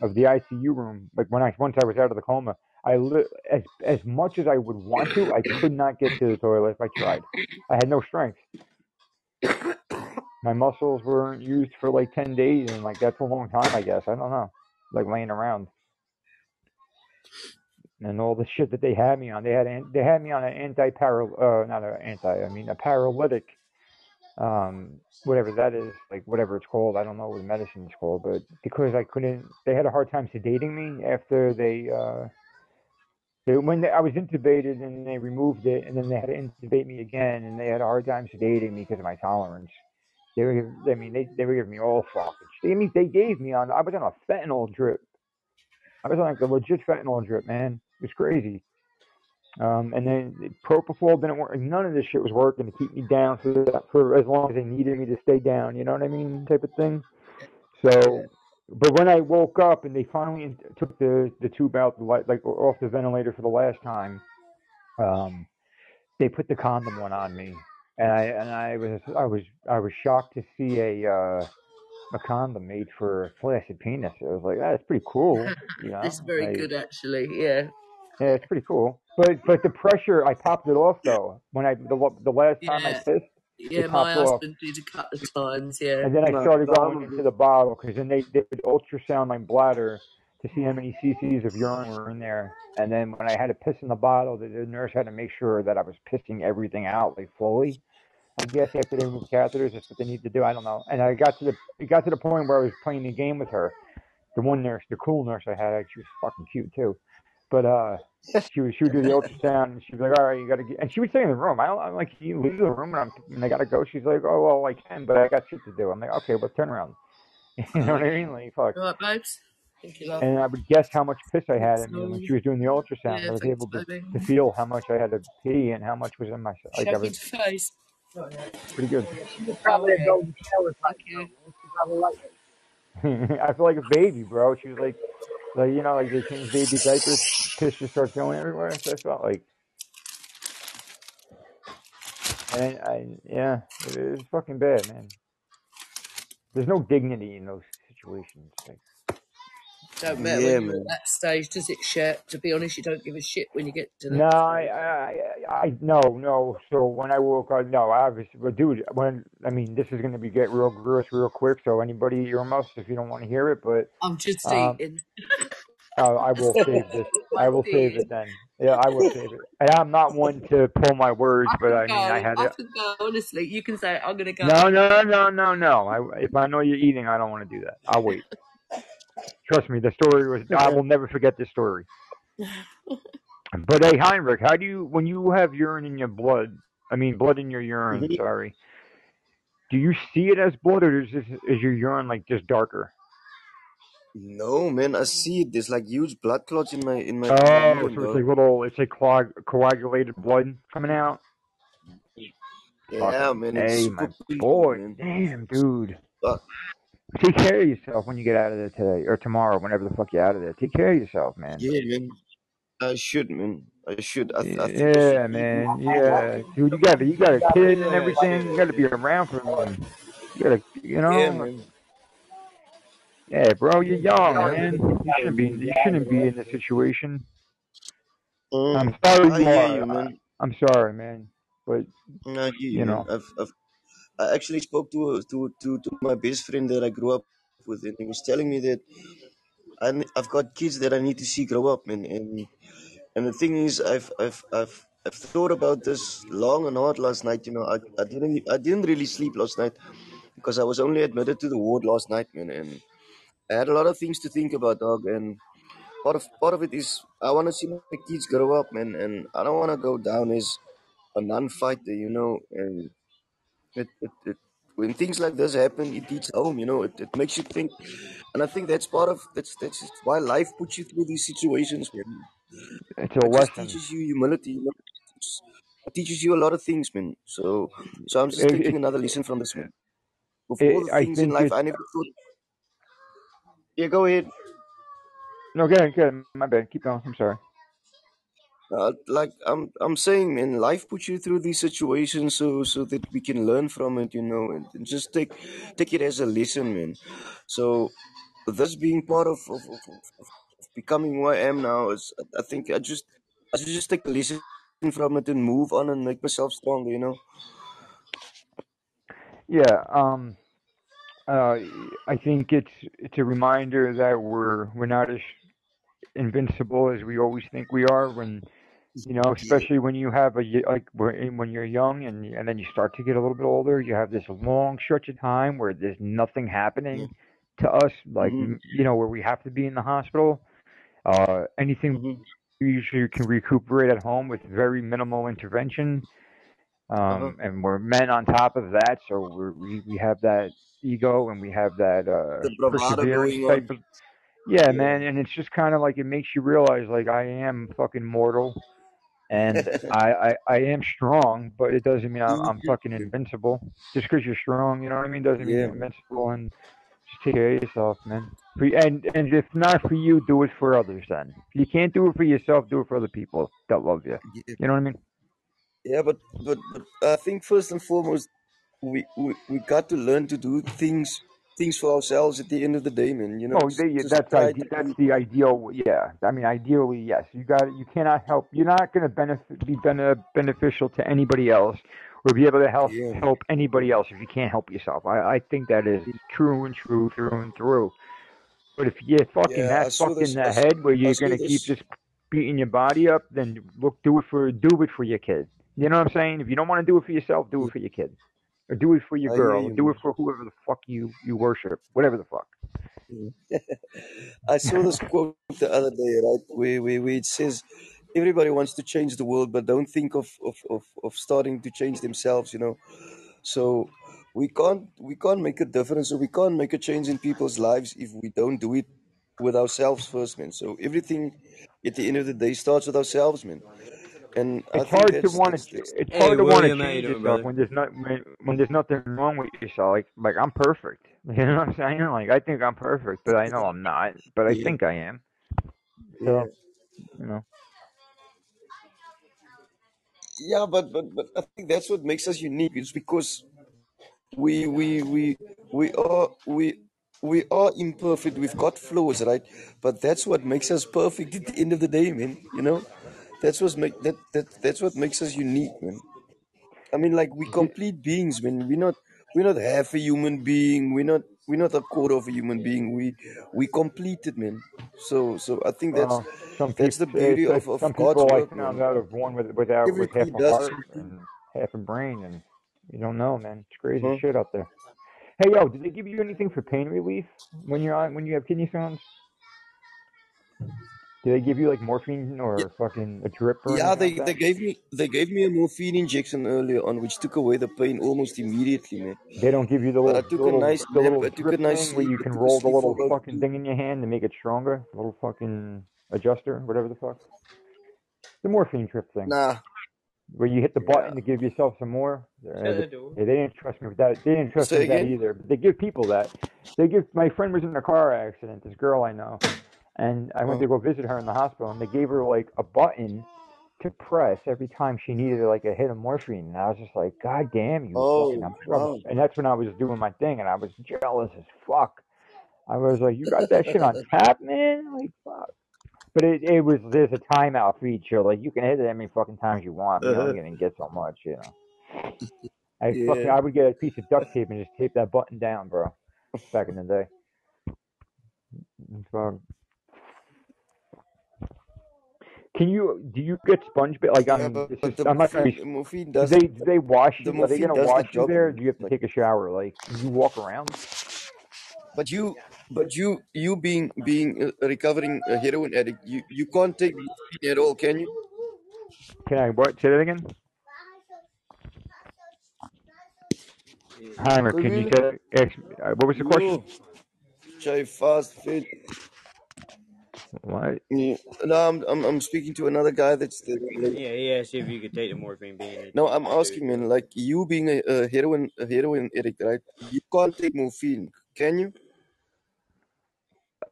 of the ICU room. Like when I once I was out of the coma, I li- as as much as I would want to, I could not get to the toilet if I tried. I had no strength. My muscles weren't used for like ten days, and like that's a long time, I guess. I don't know, like laying around and all the shit that they had me on. They had they had me on an anti para uh not an anti, I mean a paralytic, um whatever that is, like whatever it's called. I don't know what the medicine's called, but because I couldn't, they had a hard time sedating me after they uh when they, I was intubated and they removed it, and then they had to intubate me again, and they had a hard time sedating me because of my tolerance. They were, I mean, they they were giving me all fuckage. They, I mean, they gave me on. I was on a fentanyl drip. I was on like a legit fentanyl drip, man. It was crazy. Um, and then propofol didn't work. None of this shit was working to keep me down for that, for as long as they needed me to stay down. You know what I mean, type of thing. So, but when I woke up and they finally took the the tube out, like off the ventilator for the last time, um, they put the condom one on me, and I and I was I was I was shocked to see a uh, a condom made for a flaccid penis. I was like, that's pretty cool. You know, It's very like, good, actually. Yeah. yeah, it's pretty cool. But but the pressure, I popped it off though. When I the, the last time I pissed, Yeah, my popped off. husband did a couple of times. Yeah. And then I started going I'm into the bottle because then they, they would ultrasound my bladder to see how many cc's of urine were in there. And then when I had to piss in the bottle, the, the nurse had to make sure that I was pissing everything out like fully. I guess after they remove catheters, that's what they need to do. I don't know. And I got to the it got to the point where I was playing the game with her. The one nurse, the cool nurse I had, she was fucking cute too. But uh, she would she would do the ultrasound and she'd be like, all right, you gotta get, and she would stay in the room. I don't, I'm like, you leave the room? And, I'm, and I gotta go. She's like, oh well, I can, but I got shit to do. I'm like, okay, well, turn around. you know what I mean? Like, fuck. All right, babes. Thank you, love. And I would guess how much piss I had in me. And when she was doing the ultrasound, yeah, I was able to, to feel how much I had to pee and how much was in my like I was your face. pretty good. Probably a golden shower type Thank you. girl. She probably like it. I feel like a baby, bro. She was like, like you know, like they change baby diapers, piss just starts going everywhere. So I felt like, and I, yeah, it is fucking bad, man. There's no dignity in those situations. Like, Don't matter Yeah, when you're at that stage, does it, Shep? To be honest, you don't give a shit when you get to No, that I, stage. I, I, no, no. So when I woke up, no, obviously, but dude, when I mean, this is gonna be get real gross real quick. So anybody, your earmuffs if you don't want to hear it, but I'm just um, eating. uh, I will save this. I will save it then. Yeah, I will save it. And I'm not one to pull my words, I but I mean, I had I it. go. Honestly, you can say I'm gonna go. No, no, no, no, no. I, if I know you're eating, I don't want to do that. I'll wait. Trust me, the story was. I will never forget this story. But hey, Heinrich, how do you when you have urine in your blood? I mean, blood in your urine. Mhm. Sorry. Do you see it as blood, or is this, is your urine like just darker? No, man, I see it. There's like huge blood clots in my in my, Oh, urine, so it's like little, it's like coag- coagulated blood coming out. Yeah, Fucking man, it's hey, my boy. man. Damn, dude. Uh, Take care of yourself when you get out of there today or tomorrow, whenever the fuck you're out of there. Take care of yourself, man. yeah, man. I should, man. I should. I, I think I Yeah, man. Yeah, dude, you got you got a kid and everything. You got to be around for them. You gotta, you know. Yeah, man. Yeah, bro, you're young, man. You shouldn't be. You shouldn't be in this situation. Mm, I'm sorry I you man. I'm sorry, man. But hear you, you know, I've, I've, I actually spoke to, to to to my best friend that I grew up with, and he was telling me that I've got kids that I need to see grow up, man. And and the thing is, I've I've I've I've thought about this long and hard last night. You know, I, I didn't I didn't really sleep last night because I was only admitted to the ward last night, man. And I had a lot of things to think about, dog. And part of part of it is I want to see my kids grow up, man. And I don't want to go down as a non-fighter, you know. And it, it, it when things like this happen, it hits home, you know. It, it makes you think, and I think that's part of that's that's why life puts you through these situations, man. it's a It just lesson. teaches you humility, you know. It teaches you a lot of things, man. So, so I'm just taking another lesson from this, man. Of all the things in life. I never thought. Yeah, go ahead. No, go ahead, go ahead. My bad. Keep going. I'm sorry. Uh, like I'm, I'm saying, man, life puts you through these situations so so that we can learn from it, you know, and, and just take take it as a lesson, man. So this being part of of, of, of becoming who I am now is, I think I just I should just take a lesson from it and move on and make myself stronger, you know. Yeah. Um. Uh. I think it's it's a reminder that we're we're not as invincible as we always think we are. When you know, especially when you have a like when when you're young and and then you start to get a little bit older, you have this long stretch of time where there's nothing happening to us, like mhm, you know, where we have to be in the hospital. Uh, anything mhm, we usually can recuperate at home with very minimal intervention. Um, and we're men on top of that, so we're, we we have that ego and we have that uh, perseverance type of yeah, Yeah, man. And it's just kind of like it makes you realize like I am fucking mortal and I, I I am strong, but it doesn't mean I'm, I'm fucking invincible. Just because you're strong, you know what I mean, doesn't mean yeah, you're invincible. And just take care of yourself, man. And and if not for you, do it for others. Then if you can't do it for yourself, do it for other people that love you. yeah, You know what I mean? yeah. But but but I think first and foremost, we we we got to learn to do things things for ourselves at the end of the day, man. You know, Oh, they, that's ide- that's the ideal. Yeah, I mean, ideally, yes. You got you cannot help. You're not going to benefit be bene- beneficial to anybody else or be able to help Yeah, help anybody else if you can't help yourself. I I think that is true and true through and through. But if you're fucking yeah. I have saw fucking this. I, the head where you're gonna keep just beating your body up, then look, do it for do it for your kid. You know what I'm saying? If you don't want to do it for yourself, do it for your kid, or do it for your I hear girl, you, do man. it for whoever the fuck you you worship, whatever the fuck. Mm-hmm. I saw this quote the other day, right, where, where, where it says, everybody wants to change the world, but don't think of, of, of, of starting to change themselves, you know. So we can't we can't make a difference or we can't make a change in people's lives if we don't do it with ourselves first, man. So everything at the end of the day starts with ourselves, man. And I It's think hard to want to. that's It's Hey, hard to want to William, how you change doing, yourself brother? when there's not when, when there's nothing wrong with yourself. Like like I'm perfect. You know what I'm saying? Like I think I'm perfect, but I know I'm not. But I yeah, think I am. yeah. So you know. Yeah, but, but but I think that's what makes us unique. It's because we we we we are we we are imperfect. We've got flaws, right? But that's what makes us perfect at the end of the day, man. You know, that's what make that that that's what makes us unique, man. I mean, like we complete beings, man. We're not we're not half a human being. We're not we're not a quarter of a human being. We we completed, man. So so I think that's Well, some that's the beauty like of, of some God's people work, found man. out are born with without with half a heart something. and half a brain, and you don't know, man. It's crazy Huh? shit out there. Hey, yo, did they give you anything for pain relief when you're on when you have kidney stones? Do they give you like morphine or Yeah, fucking a drip or yeah. They like they gave me they gave me a morphine injection earlier on, which took away the pain almost immediately, man. They don't give you the But I little a little nice the nap. little I took a drip nice thing where sleep. you can roll the little fucking thing in your hand to make it stronger. The little fucking adjuster, whatever the fuck. The morphine trip thing. Nah. where you hit the Yeah. button to give yourself some more. Uh, Shut the- the yeah, they didn't trust me with that. They didn't trust me Say with that either. But they give people that. They give. My friend was in a car accident. This girl I know, and I went Uh, to go visit her in the hospital, and they gave her like a button to press every time she needed like a hit of morphine. And I was just like, God damn you, oh wow. and that's when I was doing my thing, and I was jealous as fuck. I was like, you got that shit on tap, man? Like, fuck. But it, it was there's a timeout feature. Like you can hit it how many fucking times you want. but You Uh, only gonna get so much, you know. I fucking I would get a piece of duct tape and just tape that button down, bro. Back in the day. Can you do you get sponge bit like Yeah, I'm but, this but is I'm not trying to be do they do they wash the you are they gonna does the wash you there do you have to Like, take a shower? Like you walk around? but you but you you being being a recovering a heroin addict, you you can't take morphine at all, can you? Can I what say that again? Heimer, can you ask, uh, what was the question? Jay fast fit. What? Yeah. No, I'm, I'm I'm speaking to another guy that's the, like, Yeah, he asked if you could take the morphine being that no, I'm used to. asking man, like you being a, a heroin a heroin addict, right? You can't take morphine, can you?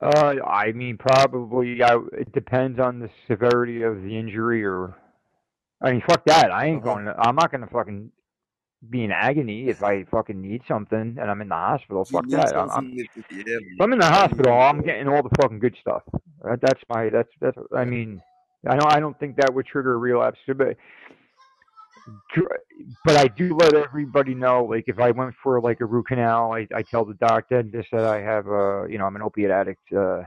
Uh, I mean, probably. I, it depends on the severity of the injury, or I mean, fuck that. I ain't Uh-huh. going. To, I'm not gonna fucking be in agony if I fucking need something and I'm in the hospital. Fuck that. I'm, I'm something that yeah, if. I'm in the hospital. I'm getting all the fucking good stuff. That, that's my. That's that's. I mean, I don't I don't think that would trigger a relapse, but but I do let everybody know. Like if I went for like a root canal, I, I tell the doctor and just that I have a, you know, I'm an opiate addict. Uh,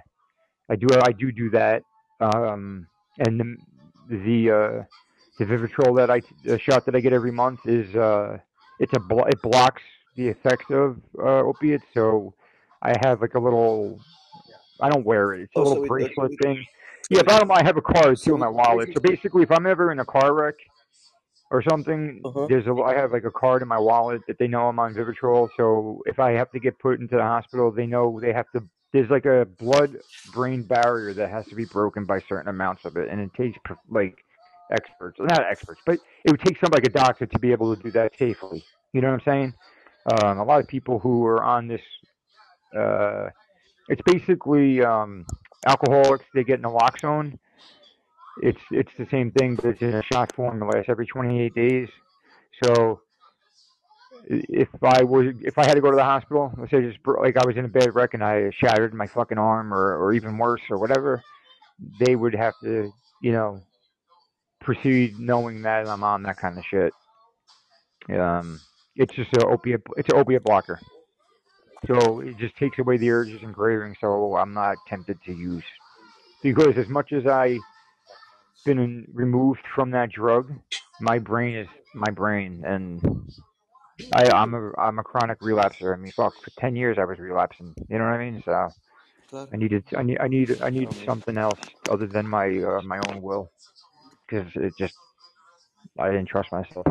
I do I do do that. Um, and the the uh, the Vivitrol that I the shot that I get every month is uh, it's a blo- it blocks the effects of uh, opiates. So I have like a little. I don't wear it. It's a Oh, little so bracelet it thing. so Yeah, bottom line, I have a card so too in my wallet. So basically, if I'm ever in a car wreck or something, uh-huh. there's a I have like a card in my wallet that they know I'm on Vivitrol. So if I have to get put into the hospital, they know they have to. There's like a blood-brain barrier that has to be broken by certain amounts of it, and it takes like experts, not experts, but it would take somebody like a doctor to be able to do that safely. You know what I'm saying? Um, a lot of people who are on this, uh, it's basically um, alcoholics. They get naloxone. It's it's the same thing, but it's in a shot formula. It's every 28 days. So if I was if I had to go to the hospital, let's say just like I was in a bad wreck and I shattered my fucking arm or or even worse or whatever, they would have to you know proceed knowing that I'm on that kind of shit. Um, it's just a opiate it's an opiate blocker. So it just takes away the urges and cravings. So I'm not tempted to use because as much as I've been in, removed from that drug, my brain is my brain, and I, I'm a I'm a chronic relapser. I mean, fuck, for ten years I was relapsing. You know what I mean? So I needed I need I need I need something else other than my uh, my own will because it just I didn't trust myself.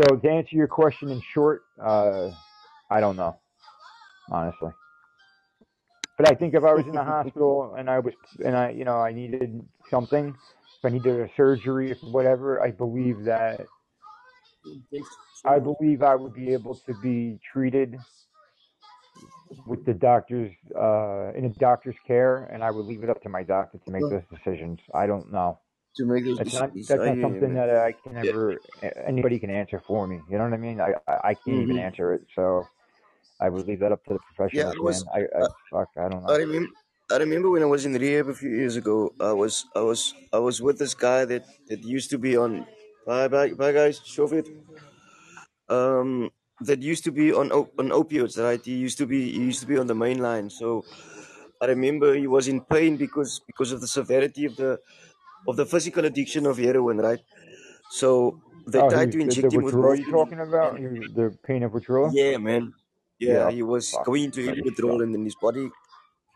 So to answer your question in short, uh, I don't know honestly. But I think if I was in the hospital and I was and I you know I needed something, if I needed a surgery, if whatever, I believe that I believe I would be able to be treated with the doctor's uh, in a doctor's care, and I would leave it up to my doctor to make those decisions. I don't know. To make those That's not that's not something that I can Yeah. ever anybody can answer for me. You know what I mean? I I, I can't even Mhm. answer it. So I would leave that up to the Yeah, I was. I, I Uh, fuck, I don't I know. remember. I remember when I was in rehab a few years ago. I was. I was. I was with this guy that that used to be on. Bye bye bye guys. Shofit. Um, that used to be on on opioids, right? He used to be. He used to be on the main line. So I remember he was in pain because because of the severity of the of the physical addiction of heroin, right? So they Oh, tried to inject the him with withdrawal you talking about? The pain of withdrawal? Yeah, man. Yeah, Yeah, he was fuck, going into withdrawal, and then his body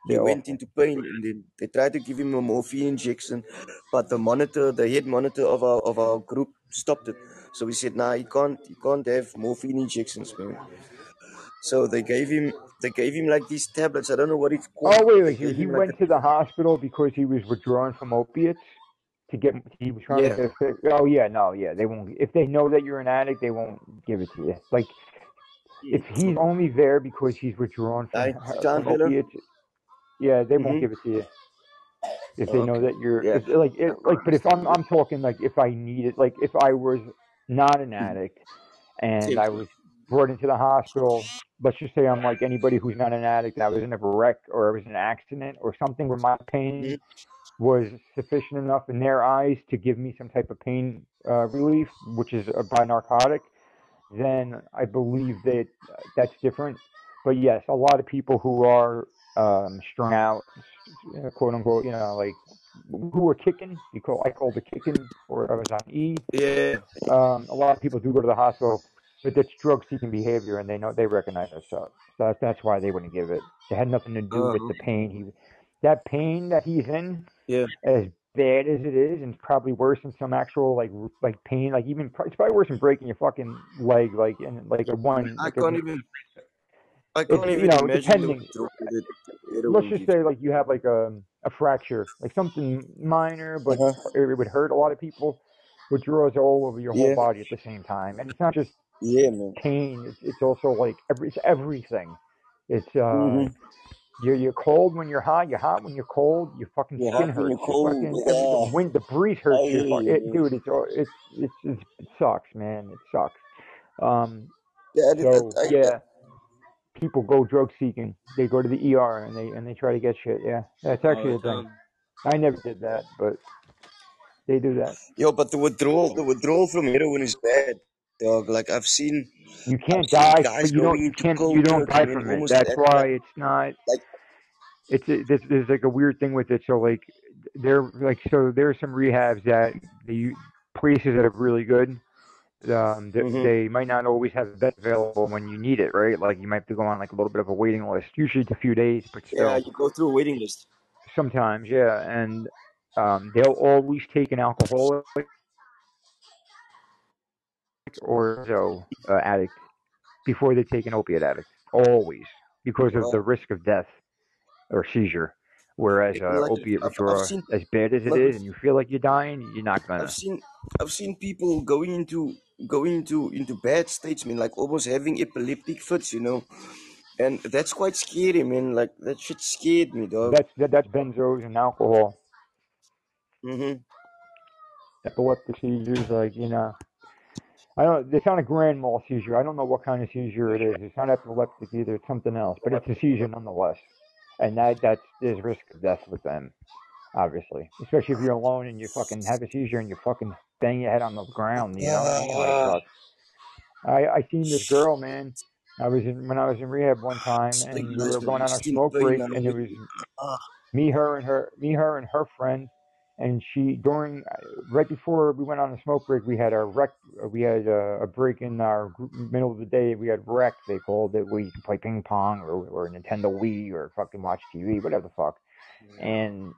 he They're went into pain, and then they tried to give him a morphine injection, but the monitor, the head monitor of our of our group, stopped it. So we said, "Nah, he can't, he can't have morphine injections, man." So they gave him, they gave him like these tablets. I don't know what it's called. Oh wait, They wait. He, he him like went to the hospital because he was withdrawing from opiates to get. He was a trying to yeah, get. Fit. Oh yeah, no, yeah. They won't. If they know that you're an addict, they won't give it to you. Like if he's only there because he's withdrawn from I from can't feel it. opiates, yeah, they won't Mhm. give it to you. If they know that you're Yeah. if, like it, like. But if I'm I'm talking like if I needed like if I was not an addict and I was brought into the hospital. Let's just say I'm like anybody who's not an addict. I was in a wreck or I was in an accident or something where my pain Mhm. Was sufficient enough in their eyes to give me some type of pain uh, relief, which is a by narcotic, then I believe that uh, that's different. But yes, a lot of people who are um, strung out, uh, quote unquote, you know, like who are kicking, you call I call the kicking, or I was on E. Yeah. Um, a lot of people do go to the hospital, but that's drug seeking behavior, and they know they recognize that stuff. So that's, that's why they wouldn't give it. It had nothing to do with Uh, the pain. He, that pain that he's in, yeah. as bad as it is, and probably worse than some actual like r- like pain, like even it's probably worse than breaking your fucking leg, like in like a one, I like can't even. I can't you even know imagine the depending. Let's just say like you have like a a fracture, like something minor, but Uh-huh. it would hurt a lot of people. Withdrawals all over your whole body at the same time, and it's not just Yeah, man. pain. It's, it's also like every, it's everything. It's uh, Mhm. You're you're cold when you're hot. You're hot when you're cold. Your fucking You're skin hot when you're hurts. Your fucking every, the wind, the breeze hurts I you. hear It, dude, it's all it's, it's it's it sucks, man. It sucks. Um, Yeah, dude, so I, I, yeah, people go drug seeking. They go to the ER and they and they try to get shit. Yeah, that's all actually the a thing. time. I never did that, but they do that. Yo, but the withdrawal, the withdrawal from heroin is bad, dog. Like I've seen, You can't die, you don't. You can't. You don't die from it. That's at why it's not. like, it's a, there's, there's like a weird thing with it. So like there like so there's some rehabs that the places that are really good. Um, they, Mhm. they might not always have bed available when you need it, right? Like you might have to go on like a little bit of a waiting list. Usually it's a few days, but still. yeah, you go through a waiting list. sometimes, yeah. And um, they'll always take an alcoholic or so uh, addict before they take an opiate addict. Always because of the risk of death or seizure. Whereas uh, like opiate I've, I've withdrawal, seen, as bad as it like is, and you feel like you're dying, you're not I've gonna. seen, I've seen people going into going into into bad states, I man. Like almost having epileptic fits, you know. And that's quite scary, man. Like that shit scared me, dog. That's that, that's benzos and alcohol. Mhm. Epileptic seizures, like you know, I don't. It's not a grand mal seizure. I don't know what kind of seizure it is. It's not epileptic either. It's something else, but it's a seizure nonetheless. And that that's there's risk of death with them, obviously. Especially if you're alone and you fucking have a seizure and you fucking bang your head on the ground. You know what I. I I seen this girl, man. I was in when I was in rehab one time, and we were going on a smoke break, and it was Ah, me, her, and her, me, her, and her friend. And she during right before we went on a smoke break, we had a rec. We had a, a break in our group, middle of the day. We had rec. They called it. We could play ping pong or or Nintendo Wii or fucking watch TV, whatever the fuck. And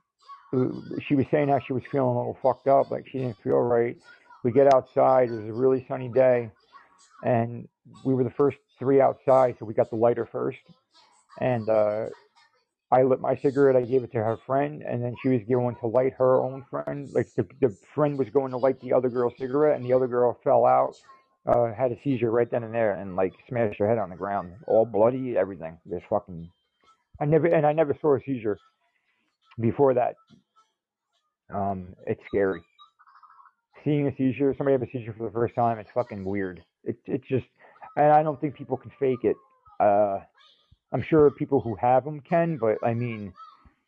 uh, she was saying how she was feeling a little fucked up, like she didn't feel right. We get outside. It was a really sunny day, and we were the first three outside, so we got the lighter first. And uh, I lit my cigarette. I gave it to her friend, and then she was going to light her own friend. Like the the friend was going to light the other girl's cigarette, and the other girl fell out, uh, had a seizure right then and there, and like smashed her head on the ground, all bloody, everything. Just fucking. I never and I never saw a seizure before that. Um, it's scary. Seeing a seizure, somebody have a seizure for the first time, it's fucking weird. It it's just, and I don't think people can fake it. Uh, I'm sure people who have them can, but I mean,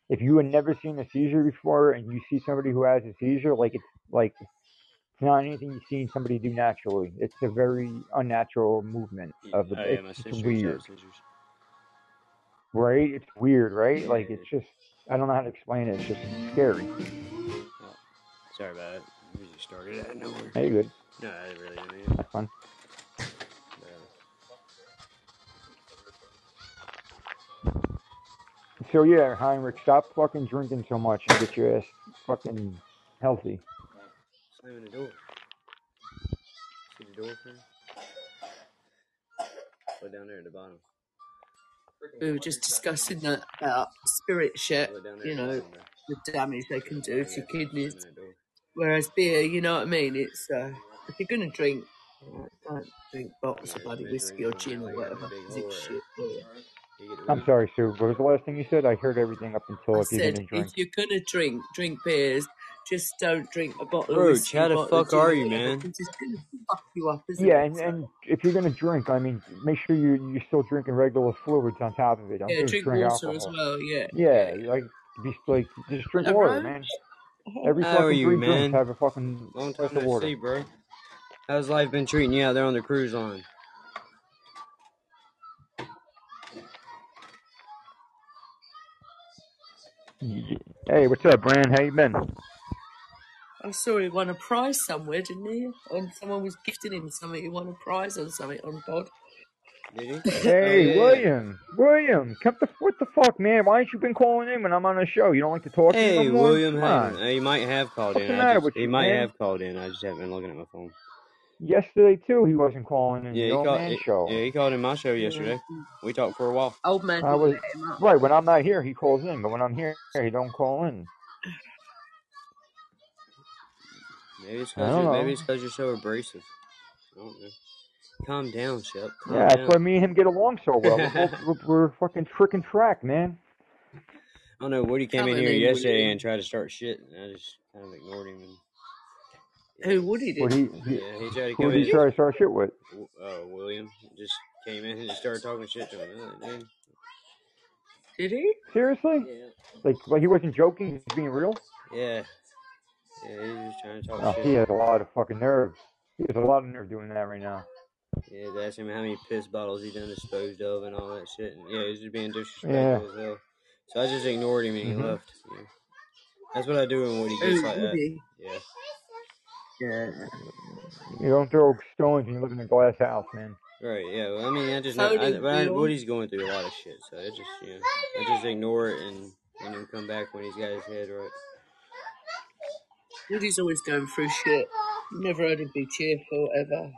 if you had never seen a seizure before and you see somebody who has a seizure, like it's like it's not anything you've seen somebody do naturally. It's a very unnatural movement of the. Oh, yeah, it's, it's used to have weird, right? It's weird, right? Like it's just I don't know how to explain it. It's just scary. Oh, sorry about it. We just started out of nowhere. Hey, good. No, I really didn't. Have fun. So yeah, Heinrich, stop fucking drinking so much and get your ass fucking healthy. slamming the door. See the door, friend? Go down there at the bottom. We were just discussing that about spirit shit, Go down there you know, the damage they can do to your kidneys. Slamming that door. Whereas beer, you know what I mean? It's uh, if you're gonna drink, you know, don't drink bottles of bloody whiskey or gin or whatever. big 'cause it's shit. beer. You get the I'm sorry, Sue. What was the last thing you said? I heard everything up until I if you're said gonna drink. if you're gonna drink, drink beers. Just don't drink a bottle of Roach, whiskey, how the bottle of fuck gin are you, whatever, man? 'cause it's gonna fuck you up, isn't Yeah, it? and, and if you're gonna drink, I mean, make sure you you're still drinking regular fluids on top of it. Don't yeah, just drink drink water as well. Yeah. Yeah, like be like just drink Hello, water, Roach. man. Every How are fucking you, three drinks man? have a fucking Long glass time of no water. see, bro. How's life been treating you out there on the cruise line? Hey, what's up, Brand? How you been? I saw he won a prize somewhere, didn't he? And someone was gifting him something. He won a prize or something on pod. Did he? Hey, Oh, yeah. William, William, come the what the fuck, man? Why ain't you been calling in when I'm on the show? You don't like to talk to me Hey, no more? William Come on. He might have called What's in. the I matter just with he you, might man? have called in. I just haven't been looking at my phone. Yesterday too, he wasn't calling in Yeah, the he old called. man he- show. Yeah, he called in my show yesterday. We talked for a while. Old man I was let him up. right when I'm not here, he calls in, but when I'm here, he don't call in. Maybe it's I because don't you're, maybe know. it's 'cause you're so abrasive. I don't know. Calm down, Shep. Calm Yeah, that's why me and him get along so well. We're both we're, we're fucking tricking track, man. I don't know. Woody came in here in, yesterday and tried to start shit, and I just kind of ignored him. And Who Woody What did? he, he yeah, he tried to who come did he in. try to start shit with? Uh, William just came in and just started talking shit to him. Like, dude. Did he? Seriously? Yeah. Like like he wasn't joking, he was being real? Yeah. Yeah, he was just trying to talk Oh, shit. he has a lot of fucking nerve. He has a lot of nerve doing that right now. Yeah, they asked him how many piss bottles he done disposed of and all that shit. And yeah, he was just being disrespectful Yeah. as hell. So I just ignored him and he Mhm. left. Yeah. That's what I do when Woody gets Who like that. Woody? Yeah. Yeah. You don't throw stones when you live in a glass house, man. Right, yeah. Well, I mean, I just know, I, Cody but I, Bill. Woody's going through a lot of shit, so I just, you know, I just ignore it and and then come back when he's got his head right. Woody's always going through shit. Never heard him be cheerful ever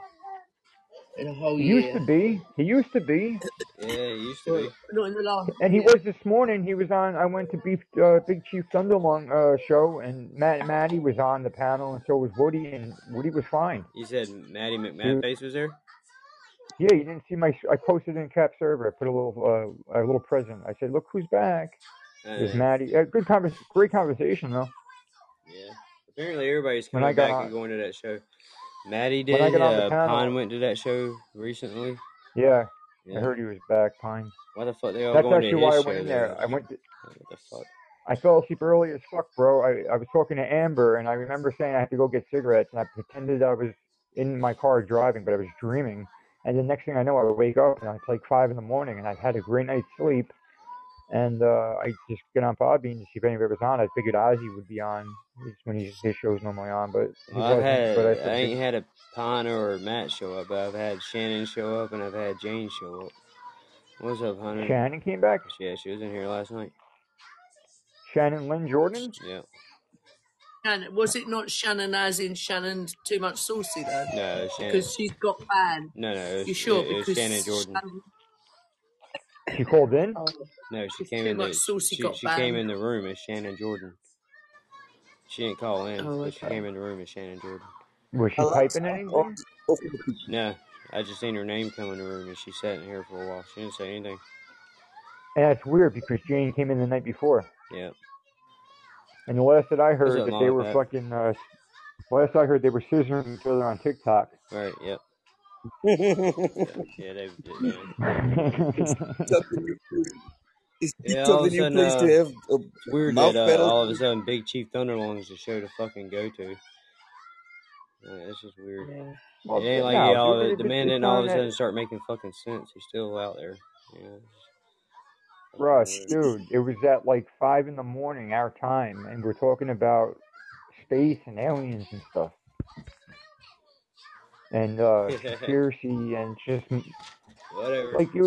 in a whole He used to be. He used to be. Yeah, he used to But be. not in the last And he year. was this morning. He was on. I went to Beef uh, Big Chief Thunderlong uh, show, and Matt Matty was on the panel, and so was Woody, and Woody was fine. You said Maddie He, McMahonface was there? yeah, you didn't see my. I posted in Cap Server. I put a little uh, a little present. I said, "Look who's back." It was Uh, Matty. Uh, good convers, great conversation though. yeah. Apparently everybody's When I coming got back on, and going to that show. Maddie when did. the Uh, Pine went to that show recently. yeah, I heard he was back. Pine. Why the fuck they all That's going to actually why I went in though? there. I went. To, what the fuck? I fell asleep early as fuck, bro. I, I was talking to Amber, and I remember saying I had to go get cigarettes, and I pretended I was in my car driving, but I was dreaming. And the next thing I know, I wake up, and it's like five in the morning, and I've had a great night's sleep. And uh, I just get on Podbean to see if anybody was on. I figured Ozzy would be on when he's, his show's normally on, but he I've wasn't. had But I I said, ain't had a Pine or Matt show up, but I've had Shannon show up and I've had Jane show up. What's up, Hunter? Shannon came back. Yeah, she was in here last night. Shannon Lynn Jordan. Yeah. And was it not Shannon as in Shannon too much saucy though? No, Shannon. Because she's got banned. No, no, it You sure? it, it was Because Shannon Jordan. Shannon, She called in. oh, No, she because came too in much the saucy she got she came in the room as Shannon Jordan. She didn't call in, Oh, but she okay. came in the room as Shannon Jordan. Was she typing anything? No, I just seen her name come in the room and she sat in here for a while. She didn't say anything. And that's weird because Jane came in the night before. Yeah. And the last that I What's heard up, that they Mama were Pat? fucking. Uh, last I heard they were scissoring each other on TikTok. Right. Yep. yeah, they, yeah. Is Yeah, TikTok all the of a new sudden, place uh, to have a weird mouth that uh, battle? all of a sudden Big Chief Thunderlong is a show to fucking go to. Uh, it's just weird. Yeah. It ain't like no, he all dude, the man didn't all of a sudden start making fucking sense. He's still out there. Yeah, it's fucking Russ, weird. dude, it was at like five in the morning our time, and we're talking about space and aliens and stuff, and uh conspiracy and just Whatever. like it,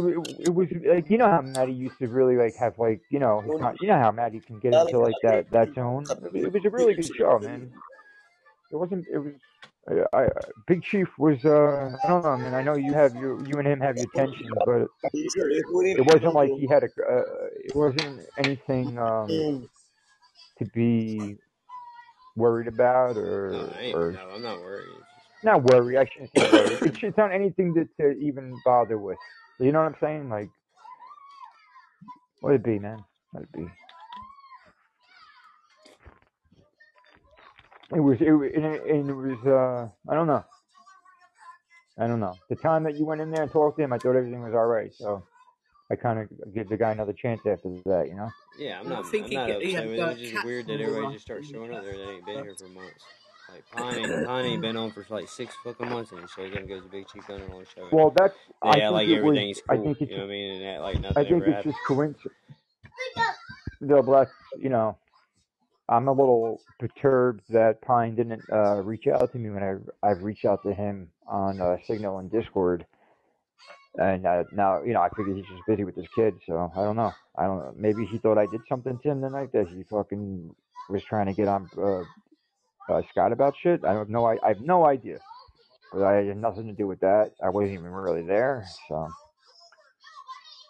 it, was like you know how Maddie used to really like have like you know his you know how Maddie can get into like that that zone. It, was a really good show, man. It wasn't. It was. I, I Big Chief was. uh I don't know, man. I know you have your you and him have your tension, but it wasn't like he had a. Uh, it wasn't anything um to be worried about No, or ain't, or no, I'm not worried. It's not worry. I shouldn't say worry. It should not anything to, to even bother with. You know what I'm saying? Like, let it be, man. Let it be. It was. It, wa- and it, and it was. Uh, I don't know. I don't know. The time that you went in there and talked to him, I thought everything was all right. So I kind of give the guy another chance after that. You know. Yeah, I'm And I not. think I'm he not get he upset had with it. uh, It's just cat weird that from everybody the just starts showing up there that ain't been here for months. Like Pine ain't, Pine ain't been on for like six fucking months, and he shows up and goes to Big Chief Thunderlong show. And Well, that's. they I act think like it was. everything's I think it's. You know what I mean? And act like I think ever it's happened. just coincidence. The black, You know. I'm a little perturbed that Pine didn't uh, reach out to me when I I've reached out to him on uh, Signal and Discord, and uh, now you know I figure he's just busy with his kid, so I don't know. I don't know. Maybe he thought I did something to him the night that he fucking was trying to get on uh, Scott about shit. I have no I, I have no idea, but I had nothing to do with that. I wasn't even really there, so.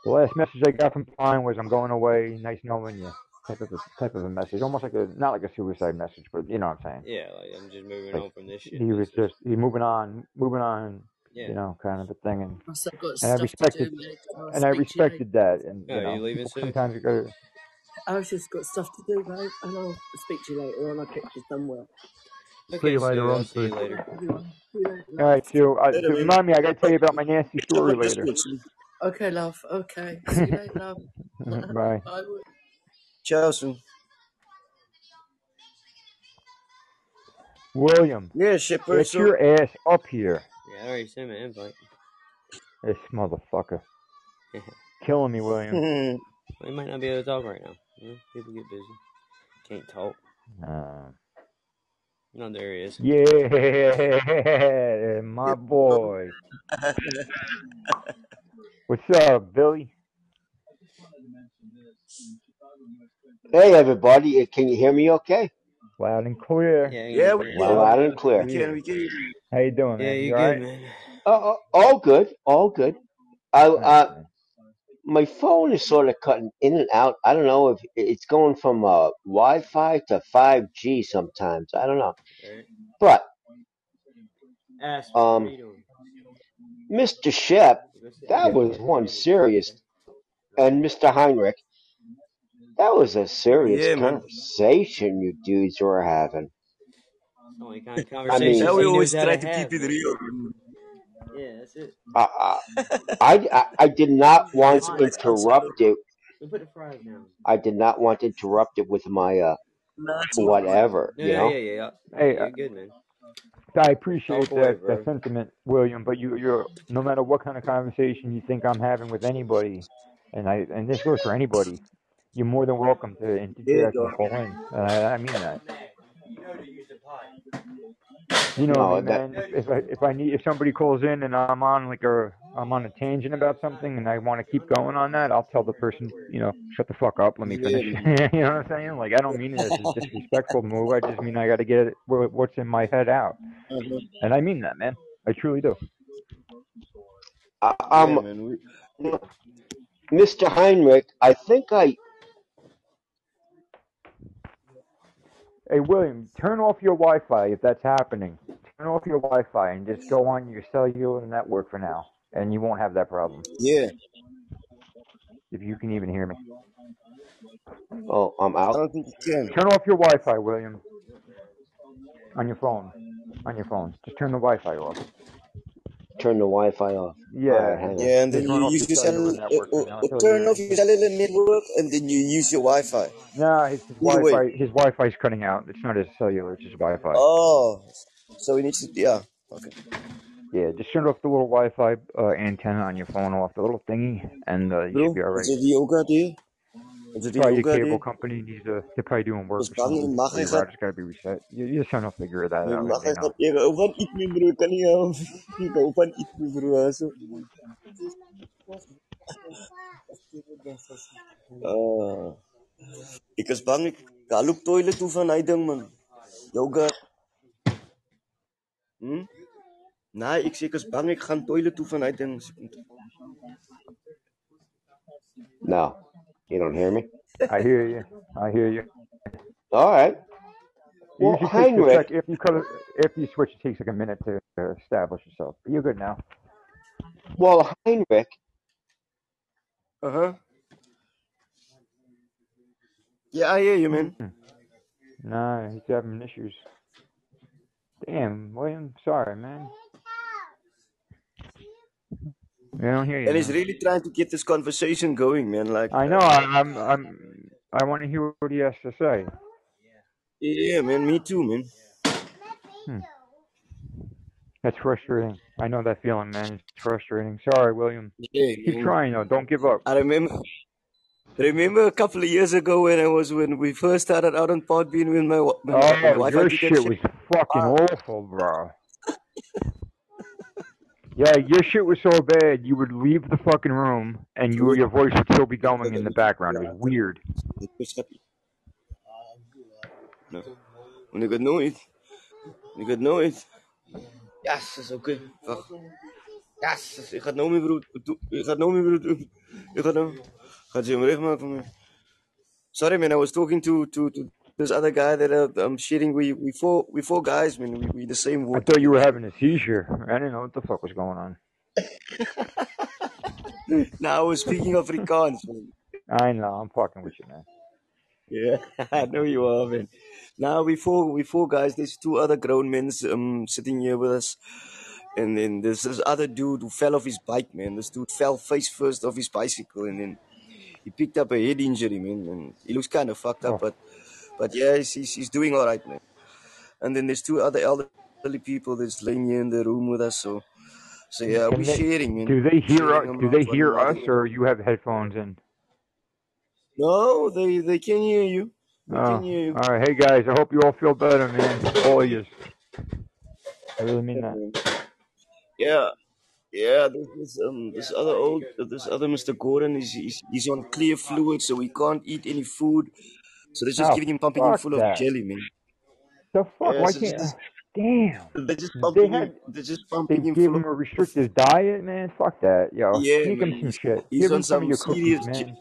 The last message I got from Pine was, "I'm going away. Nice knowing you." Type of a, type of a message, almost like a not like a suicide message, but you know what I'm saying. Yeah, like I'm just moving Like on from this shit. he was just he moving on, moving on, Yeah. you know, kind of a thing, and I've and I stuff to do, respected. I'll and I speak you respected that, and Oh, you you know, leaving people soon? sometimes you gotta. I've just got stuff to do, mate, and I'll speak to you later on. I'll catch you somewhere. See you later I'll on, see you Sue. later. See you later, All right, so, uh, Later, so remind me, I gotta tell you about my nasty story later. Okay, love. Okay. See you later, love. Bye. Bye. Ciao, Sue. William, Yeah, Shepard. get So your ass up here. Yeah, I already sent me an invite. This motherfucker. Killing me, William. we might not be able to talk right now. You know, people get busy. Can't talk. Uh, No, there he is. yeah, my boy. What's up, Billy? Hey everybody, can you hear me okay? Loud and clear. Yeah, yeah, we Loud, can. loud and clear. We can. We can. How you doing, Yeah, man? you You good, alright? man? Oh, oh, all good, all good. I, uh, man. My phone is sort of cutting in and out. I don't know if it's going from uh, Wi-Fi to 5G sometimes. I don't know. Right. But um. Mr. Shep, that was one serious, and Mr. Heinrich, that was a serious Yeah, man. conversation you dudes were having. Only kind of I mean, Now we he always knows how try to to keep have, it man. real. Yeah, that's it. I, I, I, I did not want to what interrupt it. We put the fries down. I did not want to interrupt it with my uh That's whatever, No, you no, know. yeah, yeah, yeah. Hey, uh, you're good, man. I appreciate Talk away, that, bro. that sentiment, William. But you, you're no matter what kind of conversation you think I'm having with anybody, and I and this goes for anybody. You're more than welcome to Yeah, interject and dog. call in. And I, I mean that. You know No, me, that man. If, if I if I need if somebody calls in and I'm on like a I'm on a tangent about something and I want to keep going on that, I'll tell the person, you know, shut the fuck up, let me finish. man. you know what I'm saying? Like I don't mean it as a disrespectful move. I just mean I got to get it, what's in my head out, Uh-huh. and I mean that, man. I truly do. I, Yeah, um, man. We, Mr. Heinrich, I think I Hey, William, turn off your Wi-Fi if that's happening. Turn off your Wi-Fi and just go on your cellular network for now, and you won't have that problem yeah. if you can even hear me. oh I'm I out. don't think you can. Turn off your Wi-Fi, William, on your phone. On your phone. Just turn the Wi-Fi off. Turn the Wi-Fi off. Yeah, Alright, hang on. Yeah, and then turn you off use the your cellular network and now turn off your cellular network, and then you use your Wi-Fi. no, his, his Wi-Fi his Wi-Fi's cutting out. It's not his cellular, it's his Wi-Fi. Oh, so we need to, yeah, okay. Yeah, just turn off the little Wi-Fi uh, antenna on your phone off, the little thingy, and uh, you Bro, should be all right. is right. it yoga day? Is it Probably your yoga cable day? company needs to, they're probably doing work Ons or bang something, nie mag or your router's got to be reset. You, you just trying to figure that out mag right hy now. gaan ek hou van eet nie bro, kan nie hou ek hou van eet nie bro. So. Uh, ek is bang ek galoop toilet toe van hy ding man. Yoga. Hm? Nee, ek sê ek is bang ek gaan toilet toe van hy ding. No, you don't hear me. I hear you. I hear you. All right. Well, usually takes a Heinrich, sec. If you cut if you switch, it takes like a minute to uh, establish yourself. But you're good now. well, Heinrich, Uh-huh. Yeah, I hear you man. Nah, he's having issues. Damn, William. Sorry, man. I don't hear you. And he's really trying to get this conversation going man like I know. uh, I, I'm. I'm. I want to hear what he has to say. Yeah, man, me too, man. Hmm. That's frustrating. I know that feeling, man. It's frustrating. Sorry, William. Yeah, Keep man. trying though. Don't give up. I remember remember a couple of years ago when I was when we first started out on Podbean with my when my, my Oh, your shit was fucking Ah, awful, bro. Yeah, your shit was so bad you would leave the fucking room and you your voice would still be going in the background. It was weird. Dit was happy. No. Want ik het nooit? Ik het yes, is oké. Wacht. Yes, ik ga het nou meer brood. Ik ga het nou meer brood doen. Ik ga het nou. Gaat ze hem recht maken voor mij. Sorry man, I was talking to to to this other guy that uh, I'm sharing. We we four we four guys, man. We we the same I thought you were having a seizure. I didn't know what the fuck was going on. now I was speaking Afrikaans, man. I know. I'm fucking with you, man. Yeah, I know you are, man. Now we four we four guys. There's two other grown men um sitting here with us, and then there's this other dude who fell off his bike, man. This dude fell face first off his bicycle, and then he picked up a head injury, man. And he looks kind of fucked up, Oh, but but yeah, he's he's, he's doing all right, man. And then there's two other elderly people that's laying here in the room with us, so so yeah, we're they? sharing, man. Do they hear us? Do they hear us, or you have headphones in? No, they they can hear you. They Oh, can hear you. all right. Hey guys, I hope you all feel better, man. All of you. I really mean Yeah, that. Yeah, yeah. This, this um this other old this other Mr. Gordon is he's, he's on clear fluid, so he can't eat any food. So they're just Oh, giving him pumping him full of jelly, man. The fuck? Yeah, Why so can't? just Damn. they're just They pumping him. had. They're just They pumping him gave full him a restrictive diet, man. Fuck that, yo. Yeah, Sneak him man. some shit. he's Give on him some of your cookies, j- man.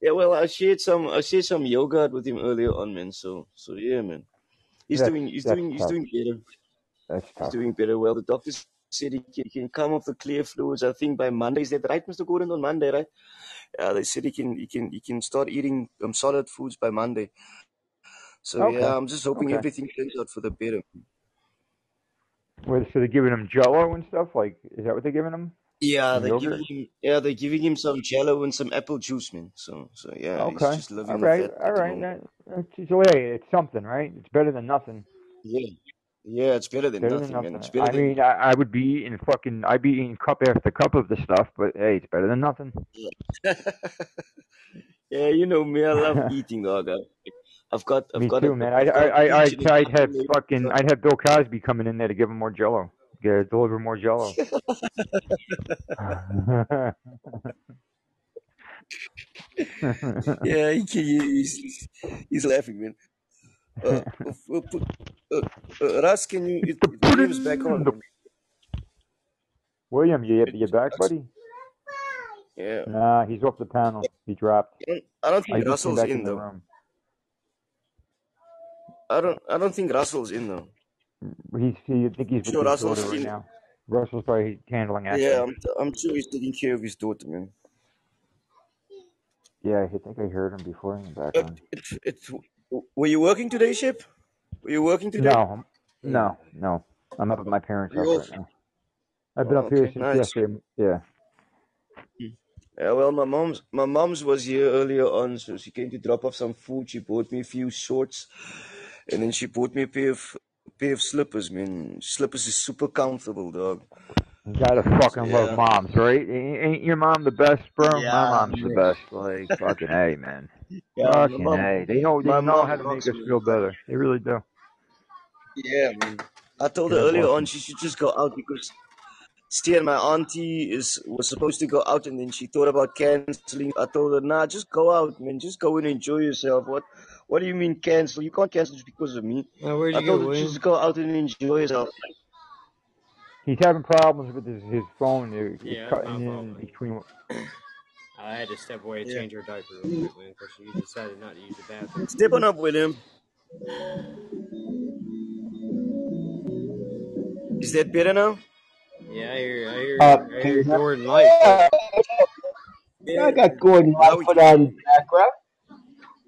Yeah, well, I shared some I shared some yogurt with him earlier on, man. So so yeah, man. He's That's doing he's doing he's doing better. That's He's doing better. Well, the doctor said he can, he can come off the clear fluids. I think by Monday. Is that right, Mr. Gordon? On Monday, right? Yeah, they said he can he can he can start eating um, solid foods by Monday. So Okay. yeah, I'm just hoping Okay. everything turns out for the better. Wait, so they're giving him Jello and stuff? Like, is that what they're giving him? Yeah, they're yogurt? giving him yeah they're giving him some Jello and some apple juice, man. So so yeah, he's Okay. just All living off right. that All right. That, so, hey, it's something, right? It's better than nothing. Yeah, yeah, it's better than Better nothing, than man. nothing. It's better I than mean, I, I would be eating fucking, I'd be eating cup after cup of the stuff, but hey, it's better than nothing. yeah, you know me. I love eating, dog. I've got I've Me got too, a, man. I, I've got I, a I, I, page and a I'd have fucking, I'd have Bill Cosby coming in there to give him more Jello, get deliver more Jello. yeah, he, he, he's, he's he's laughing, man. Uh, uh, put, uh, uh, Ras, can you? It, it, William's back on. William, you you back, buddy? Yeah, Nah, he's off the panel. He dropped. I don't, don't I think Russell's in in the though. room. I don't I don't think Russell's in though. He's, he, I think he's Sure, Russell's right in. now. Russell's probably handling action. Yeah. I'm I'm sure he's taking care of his daughter, man. Yeah, I think I heard him before in the background. it's it's. Were you working today, Ship? Were you working today? No, hmm. no, no. I'm up at my parents' house right now. I've been Oh, up here okay, since nice. yesterday. Yeah. Hmm. Yeah, well, my mom's my mom's was here earlier on, so she came to drop off some food. She bought me a few shorts, and then she bought me a pair of a pair of slippers. Man, slippers is super comfortable, dog. You gotta fucking love moms, right? Ain't your mom the best, bro? My Yeah, mom's the best. Like fucking a, man. Yeah, Fucking mom, a. They know they my know mom how to make rocks, us man. feel better. They really do. Yeah, man. I told her God earlier on she should just go out because Stia and my auntie is was supposed to go out and then she thought about canceling. I told her, nah, just go out, man. Just go and enjoy yourself. What what do you mean cancel? You can't cancel just because of me. Now, where'd I you told go, her William? just go out and enjoy yourself. He's having problems with his, his phone. It- It's Yeah, that's my cutting in fault, man. between. I had to step away and Yeah. change her diaper real quick, man, because she decided not to use the bathroom. Step on up, William. Is that better now? Yeah, I hear, I hear, Uh, I hear you hear? Gordon Lightfoot. Yeah, I got Gordon Now we Lightfoot out the background.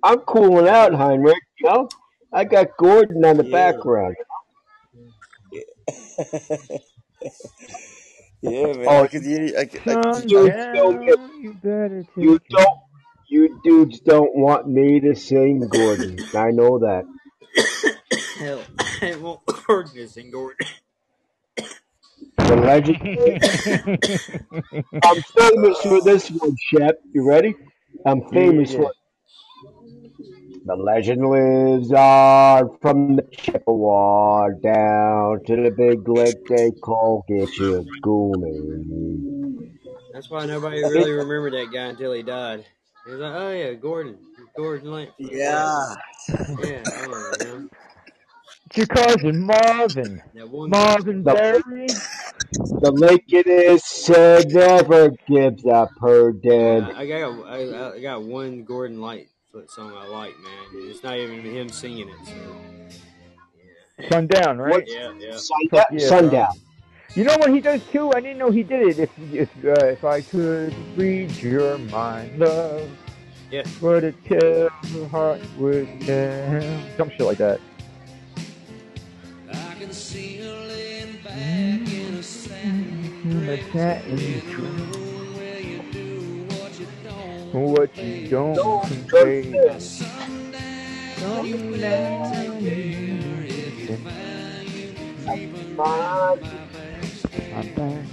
I'm cooling out, Heinrich. You know, I got Gordon on the Yeah. background. Yeah, oh, man. Oh, I could you. I could, I could, you dudes don't get, you better you take it. don't, you dudes don't want me to sing Gordon. I know that. Hell, I won't Gordon to sing Gordon. The legend. I'm famous for this one, Shep. You ready? I'm Yeah, famous yeah. for The legend lives on from the Chippewa down to the big lake they call Gitchagumi. That's why nobody really remembered that guy until he died. He was like, oh yeah, Gordon, Gordon Lightfoot. yeah. Yeah, I know, you. It's your cousin Marvin. One. Marvin The, Berry. the lake it is said never gives up her dead. Uh, I got I, I got one Gordon Lightfoot song I like, man. It's not even him singing it. So. Sundown, right? What's Yeah, yeah. sundown? Yeah, sundown. You know what he does too? I didn't know he did it. If if uh, if I could read your mind, love, Yeah. what a tell your heart would tell. Some shit like that. I can see her laying back in a satin What you don't Don't convey. By sundown, you Come better take down, care if you you find you creeping My round my back my back.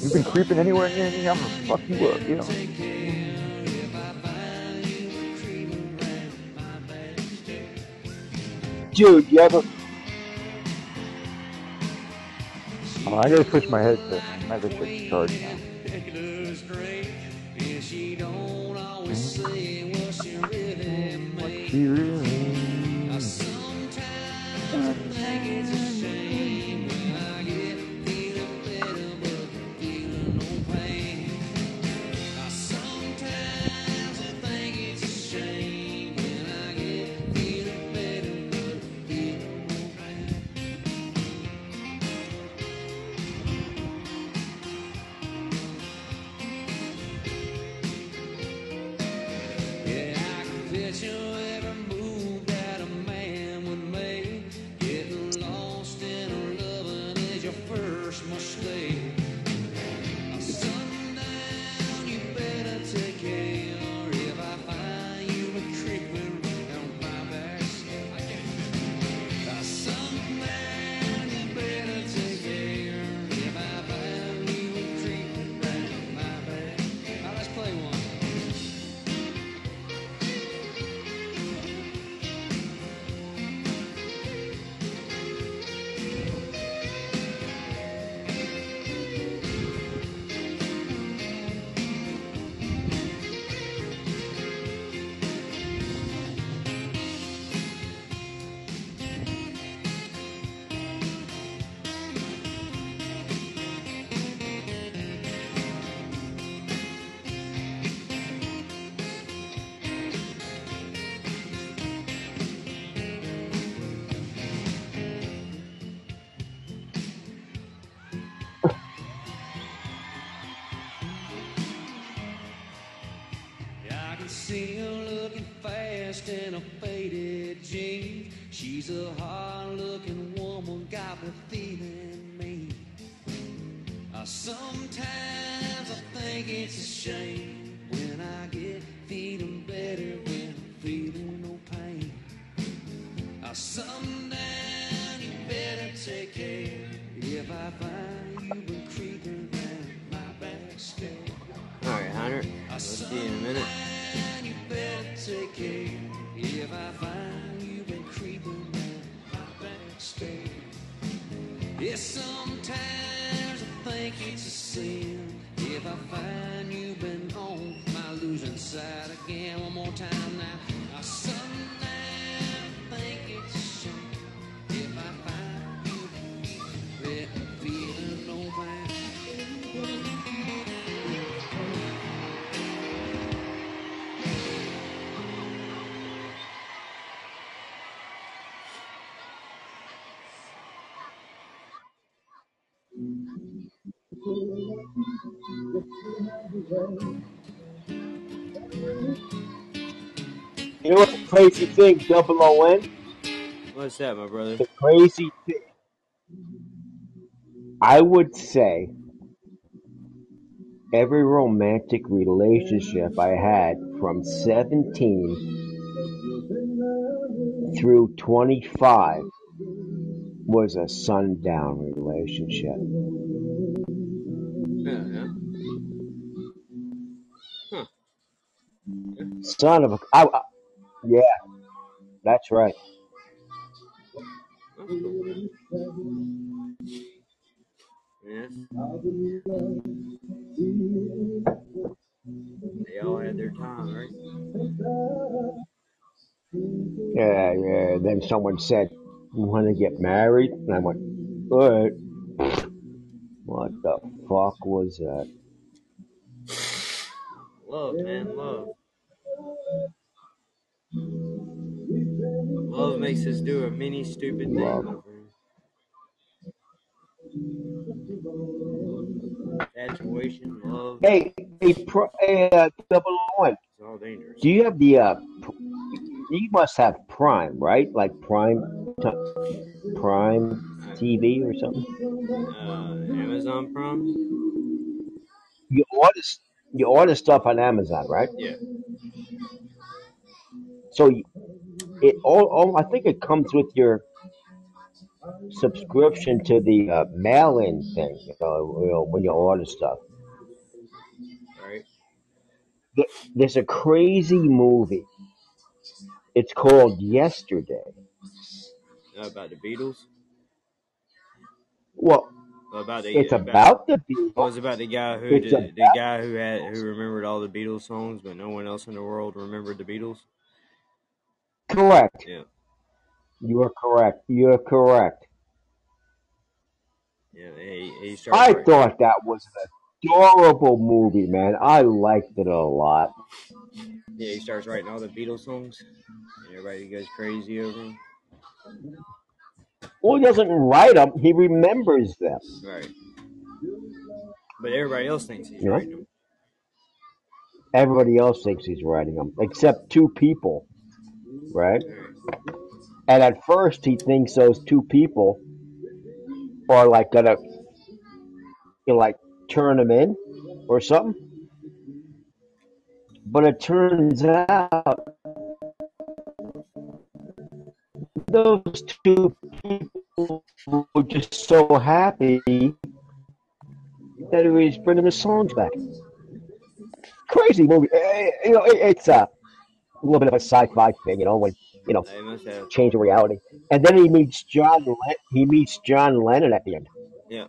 You've been creeping anywhere near me, I'm gonna fuck you up, you know. Take care if I find you creeping round my back dude, you ever Oh, I gotta switch my headset. I might have to charge now. Looks great, and she don't always say what she really What means. you really I sometimes I think it's Sometimes crazy thing, Double O N? What's that, my brother? The crazy thing. I would say every romantic relationship I had from 17 through 25 was a sundown relationship. Yeah, yeah. Huh. Son of a. I, I- yeah, that's right. That's cool, man. Yes. They all had their time, right? Yeah, yeah. Then someone said, You want to get married? And I went, right. What the fuck was that? Love, man, love. Love makes us do a many stupid things. Infatuation, love, Hey, hey, pro, hey uh, double one. it's all dangerous. Do you have the, uh, you must have Prime, right? Like Prime, t- Prime TV or something? Uh, Amazon Prime? You order, you order stuff on Amazon, right? Yeah. So it all, all, I think it comes with your subscription to the uh, mail-in thing, you know, you know, when you order stuff. Right? There's a crazy movie. It's called Yesterday. Uh, about the Beatles? Well, Well, about the it's about the Well, Beatles. it's about the guy who the guy who had who remembered all the Beatles songs, but no one else in the world remembered the Beatles. Correct. Yeah, You are correct. You are correct. yeah. He, he started. I thought that was an adorable movie, man. I liked it a lot. Yeah, he starts writing all the Beatles songs, everybody goes crazy over him. Well, he doesn't write them; he remembers them. Right. But everybody else thinks he's know? writing them. Everybody else thinks he's writing them, except two people, right? And at first, he thinks those two people are like gonna, you know, like turn him in or something. But it turns out those two people were just so happy that he was bringing the songs back. Crazy movie. Eh, You know, it's a little bit of a sci-fi thing, you know, when you know They must have. change of reality. And then he meets John. Len- he meets John Lennon at the end. Yeah.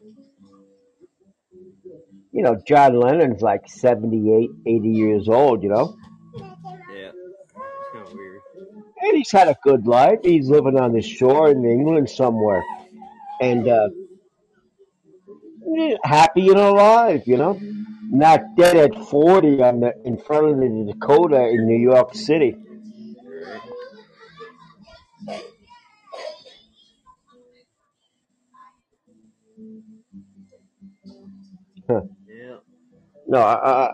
You know, John Lennon's like 78, 80 years old. You know, Yeah. It's kind of weird. and he's had a good life. He's living on the shore in England somewhere, and uh, happy and alive. You know, not dead at forty on the in front of the Dakota in New York City. Huh. Yeah. No, I, I,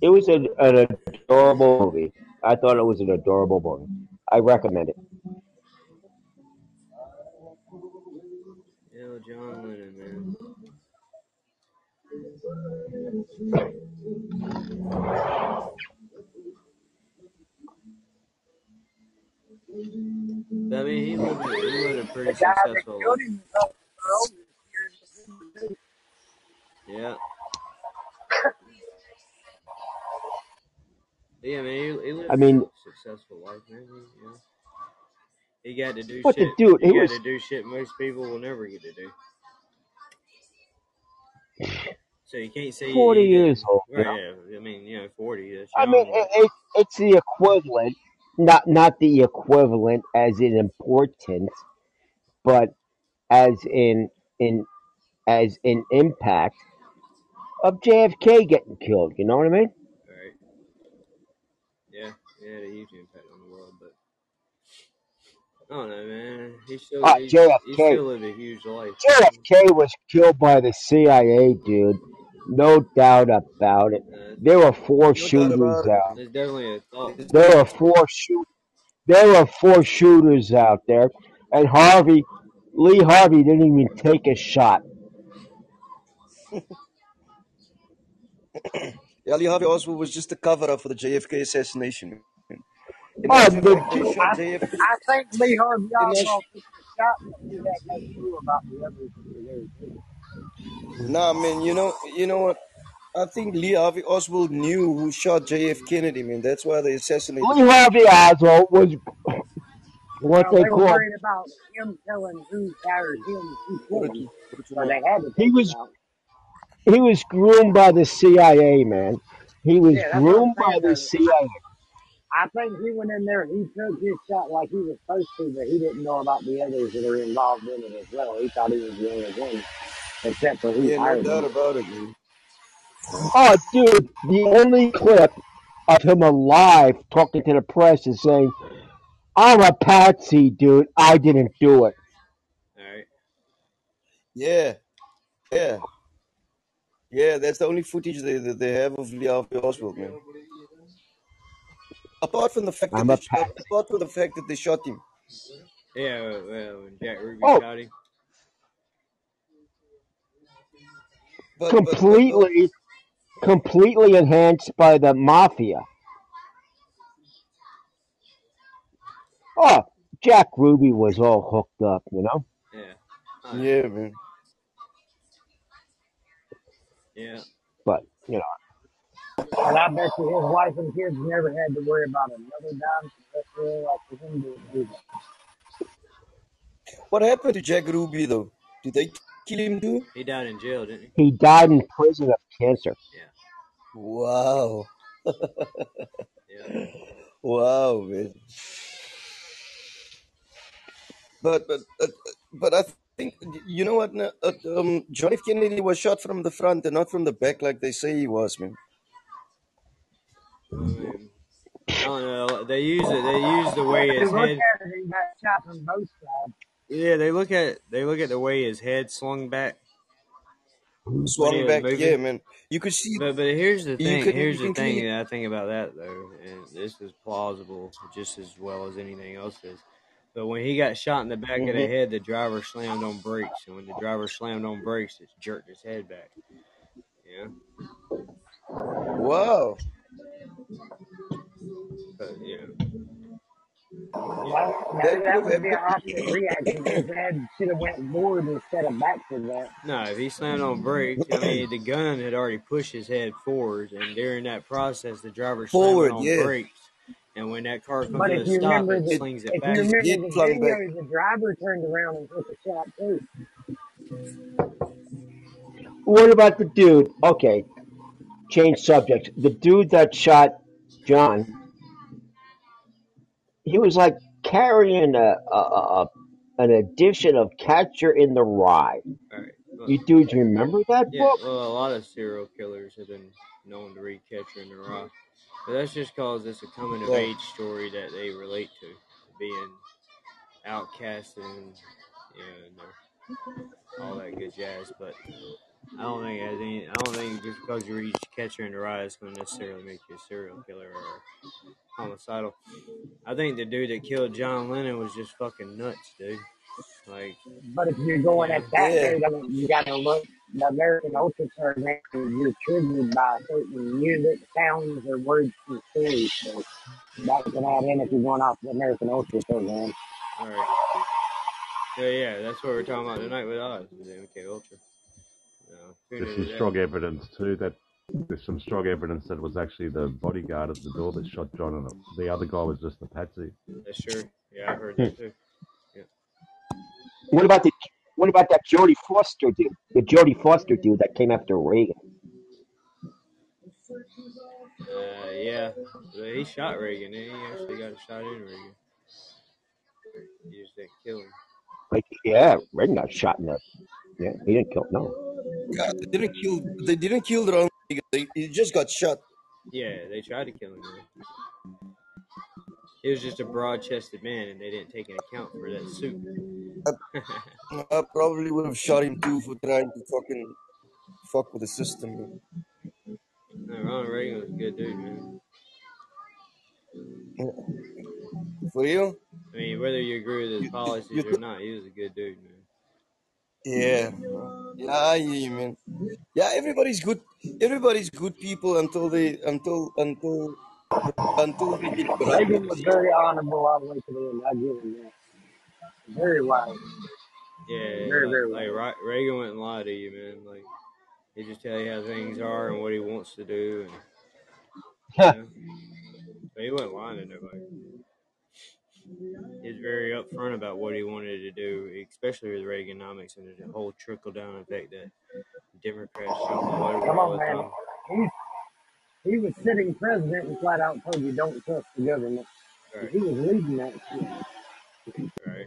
it was a, an adorable movie. I thought it was an adorable movie. I recommend it. Yeah, John Lennon, man. I mean, he lived, he lived a pretty The guy that successful life. him was over here. Yeah. Yeah, man, he, he lived I mean, a successful life, man. He, he got to do but the shit. dude, He he got was to do shit most people will never get to do. So you can't say 40 he didn't. years old. You? Right? Yeah. I mean, you know, forty. I mean, it, it, it's the equivalent, not not the equivalent as in importance, but as in in as in impact of JFK getting killed. You know what I mean? Right. Yeah, he had a huge impact on the world, but I don't know, man. He still Ah, he, he still lived a huge life. JFK was killed by the CIA, dude. No doubt about it. Uh, There were four No doubt shooters about it. out. there's definitely a thought. There were four shoot. There were four shooters out there, and Harvey, Lee Harvey, didn't even take a shot. Yeah, Lee Harvey Oswald was just a cover up for the JFK assassination. In Oh, actual the fact, they shot I, JFK. I think Lee Harvey In Oswald took the shot, but he had no clue about the others that there too. Nah, man, you know, you know what? I think Lee Harvey Oswald knew who shot JF Kennedy, man. That's why they assassinated Lee Harvey Oswald was what Well, they they were call worried about him telling who fired him, who killed him, so they had to he take was out. he was groomed by the CIA, man. He was Yeah, that's what I'm groomed by saying. the Though. CIA. I think he went in there, and he took his shot like he was supposed to, but he didn't know about the others that are involved in it as well. He thought he was the only one, except for who Yeah, no doubt him. about it, man. Oh, dude, the only clip of him alive talking to the press is saying, "I'm a patsy, dude. I didn't do it." All right. Yeah, yeah, yeah. That's the only footage they that they have of Lee Harvey Oswald, man. Apart from the fact that I'm they a sh- apart from the fact that they shot him. Yeah, well, well, Jack Ruby Oh, shot him. But but but, but completely, completely enhanced by the mafia. Oh, Jack Ruby was all hooked up, you know. Yeah. Yeah. yeah, man. Yeah. But you know, And I bet you his wife and kids never had to worry about another dime from that girl like him to do that. What happened to Jack Ruby though? Did they kill him too? He died in jail, didn't he? he died in prison of cancer. Yeah. Wow, Yeah. wow, man. But but uh, but I think you know what? no, Uh, um, John F. Kennedy was shot from the front and not from the back, like they say he was, man. I don't know. They use it. They use the way his head. at it, he got shot from both sides. Yeah, they look at they look at the way his head swung back Swung back, yeah, man. You could see. But but here's the thing. can Here's the thing that I think about that though, and this is plausible just as well as anything else is. But when he got shot in the back of the hmm head, the driver slammed on brakes, and when the driver slammed on brakes, it jerked his head back. Yeah. Whoa. But, yeah. Well, That that have would be an opposite reaction. His head should have went forward instead of back for that. No, if he slammed on brakes, I mean the gun had already pushed his head forward, and during that process, the driver slammed on yeah. brakes, and when that car comes But to if a you stop, remember it the slings it if back. His remember head the flung back. video, the driver turned around and took a shot too. What about the dude? Okay, change subject. The dude that shot John, he was like carrying a, a, a an edition of Catcher in the Rye. All right. Well, You dudes remember that yeah. book? Well, a lot of serial killers have been known to read Catcher in the Rye, but that's just cause it's a coming of age story that they relate to, being outcasted and you know, and all that good jazz. But I don't think it has any. I don't think just because you reach Catcher in the Rye is going to necessarily make you a serial killer or homicidal. I think the dude that killed John Lennon was just fucking nuts, dude. Like, But if you're going at that Yeah. rate, I mean, you got to look. The American Ultra program, you're triggered by certain music, sounds, or words from stories. So that can add in if you're going off the American Ultra program. all right. So yeah, that's what we're talking about tonight with Oz, with MK Ultra. Tune There's some strong evidence too that there's some strong evidence that it was actually the bodyguard at the door that shot John, and the other guy was just a patsy. That's true. Yeah, I heard that too. Yeah. What about the what about that Jodie Foster dude? The Jodie Foster dude that came after Reagan. Uh, yeah. He shot Reagan. He actually got a shot in Reagan. He just didn't kill him. Like, yeah, Reagan got shot in the. Yeah, he didn't kill. No, God, they didn't kill. They didn't kill the wrong. nigga. They, he just got shot. Yeah, they tried to kill him. Man. He was just a broad-chested man, and they didn't take into account for that suit. I probably would have shot him too for trying to fucking fuck with the system. man. no, Ronald Reagan was a good dude, man. For you? I mean, whether you agree with his policies or not, he was a good dude, man. Yeah. Yeah, I hear you, man. Yeah, everybody's good. Everybody's good people until they until until until they get Reagan was corrupted. very honorable all the way to the end. I give him that. Very wise. Yeah, Very, like, very like Re- Reagan wouldn't lie to you, man. Like he just tell you how things are and what he wants to do, and you know? but he wasn't lying to nobody. He's very upfront about what he wanted to do, especially with Reaganomics and the whole trickle down effect that Democrats oh, jump all over Come on, man. He, he was sitting president and flat out told you don't trust the government. Right, He was leading that shit. right.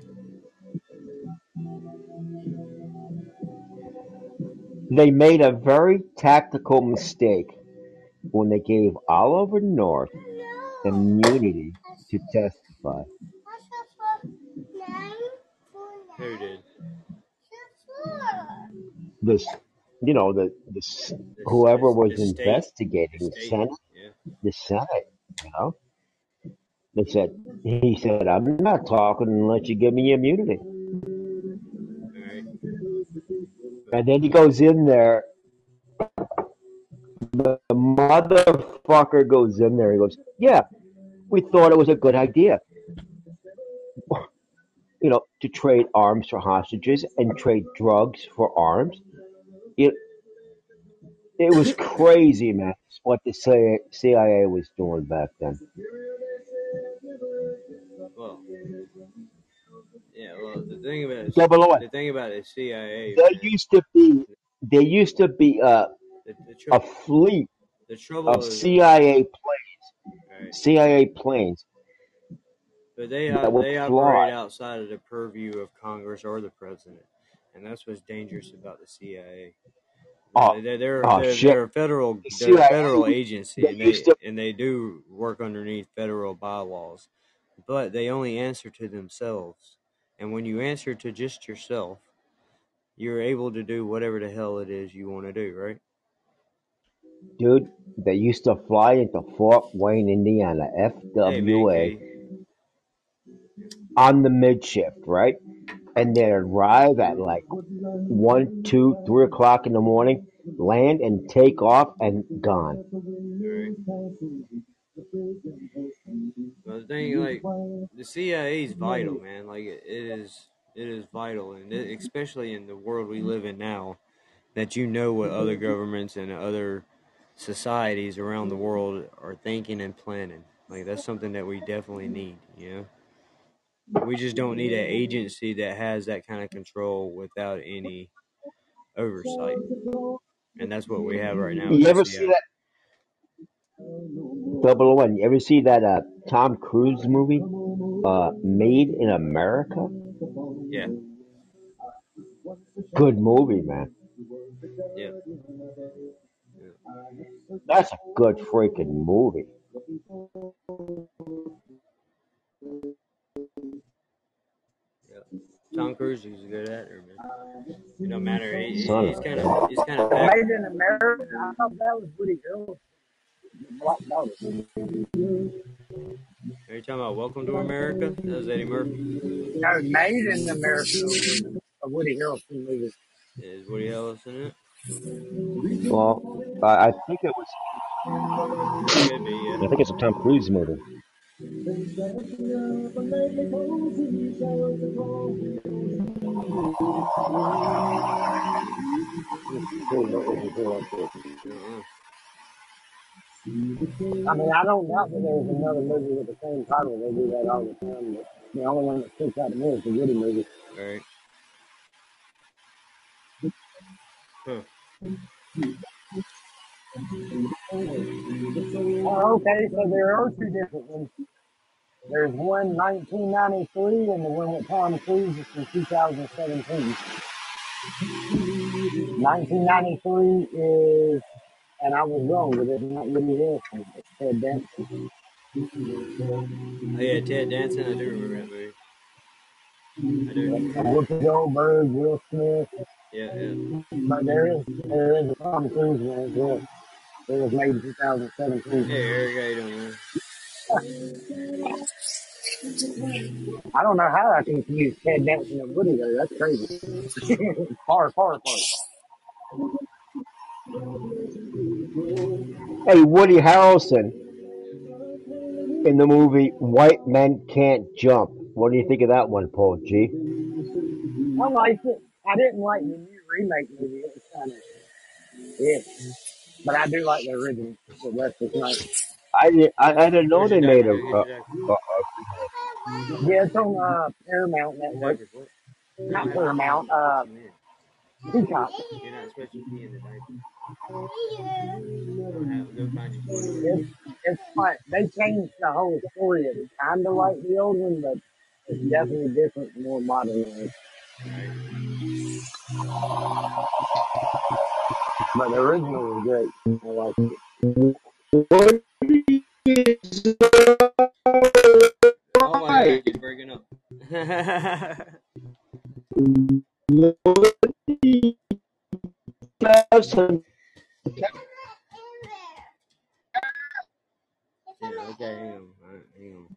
they made a very tactical mistake when they gave Oliver North the immunity to testify. Who did? This, you know, the this The, whoever the, was the state, investigating the the state. Senate, Yeah, the Senate, you know, they said he said, "I'm not talking unless you give me immunity." all right. And then he goes in there. The motherfucker goes in there. He goes, "Yeah, we thought it was a good idea, you know, to trade arms for hostages and trade drugs for arms." It it was crazy, man. What the CIA CIA was doing back then. Well, yeah. Well, the thing about it, Double O. the thing about the CIA, There man, used to be there used to be a the, the, a fleet trouble of CIA planes, right, CIA planes but they uh, they operate outside of the purview of Congress or the president, and that's what's dangerous about the CIA. Oh, They're they're oh they're, they're a federal The they're a federal agency, and they to and they do work underneath federal bylaws, but they only answer to themselves. And when you answer to just yourself, you're able to do whatever the hell it is you want to do, right? dude. They used to fly into Fort Wayne, Indiana, Hey, FWA, K. on the mid shift, right? And they'd arrive at like one, two, three o'clock in the morning, land and take off and gone. Well, the thing, like, the CIA is vital, man. Like, it, it is, it is vital, and it, especially in the world we live in now, that you know what other governments and other societies around the world are thinking and planning. Like, that's something that we definitely need. You know, we just don't need an agency that has that kind of control without any oversight, and that's what we have right now. With You ever see that double one? You ever see that uh, Tom Cruise movie, uh, Made in America? Yeah, Good movie, man. yeah. That's a good freaking movie. Tom Cruise is a good actor, man. It don't matter. He, he- he's of a kind of he's kind of back. Made in America. I thought that was Woody Harrelson. Black Dog. Are you talking about Welcome to America? That was Eddie Murphy. No, Made in America, a Woody Harrelson movie. Is Woody Harrelson in it? Well, I, I think it was. Could be, yeah. I think it's a Tom Cruise movie. I mean, I don't doubt that there's another movie with the same title. They do that all the time. But the only one that sticks out to me is the Woody movie. Right. Huh. Oh, okay, so there are two different ones. There's one 1993 and the one with Tom Cruise is from 2017. 1993 is, and I was wrong, but it's not really Harrelson. It's Ted Danson. Oh yeah, Ted Danson. I do remember that movie. I do. Whoopi Goldberg, Will Smith. Yeah, yeah. But there is there is a Tom Cruise one as well. It was made in 2017. Hey Eric, how you doing, man? I don't know how I can confuse Ted Danson and Woody though. That's crazy. far, far far. Hey, Woody Harrelson in the movie White Men Can't Jump. What do you think of that one, Paul G? I liked it. I didn't like the new remake movie. It was kind of yeah, but I do like the original with Wesley Snipes. I didn't, I, I didn't know Where's they your made a. Where's a, your doctor? a, a Yeah, it's on uh, Paramount Network. Diapers, what? Not Paramount. Uh, Peacock. You're not supposed to pee in the diaper. Have- Go find your toilet. It's it's fun. They changed the whole story. It's kind of like the old one, but it's definitely different, more modernized. But the original was great. I liked it. What is Oh my god, you're breaking up. Woody Harrelson Yeah, okay, hang on. Alright, hang on.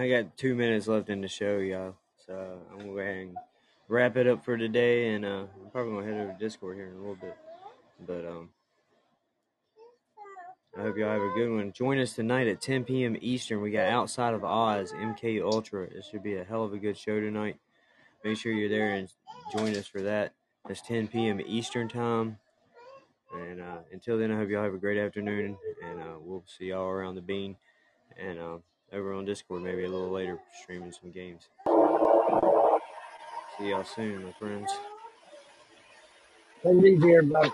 I got two minutes left in the show, y'all. So I'm gonna go ahead and wrap it up for today, and uh, I'm probably gonna head over to Discord here in a little bit. But um, I hope y'all have a good one. Join us tonight at 10 p.m. Eastern. We got Outside of Oz, MK Ultra. It should be a hell of a good show tonight. Make sure you're there and join us for that. That's 10 p.m. Eastern time. And uh, until then, I hope y'all have a great afternoon, and uh, we'll see y'all around the bean and uh, over on Discord maybe a little later, streaming some games. See y'all soon, my friends. Take it easy, everybody.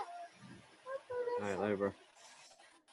All right, later, bro.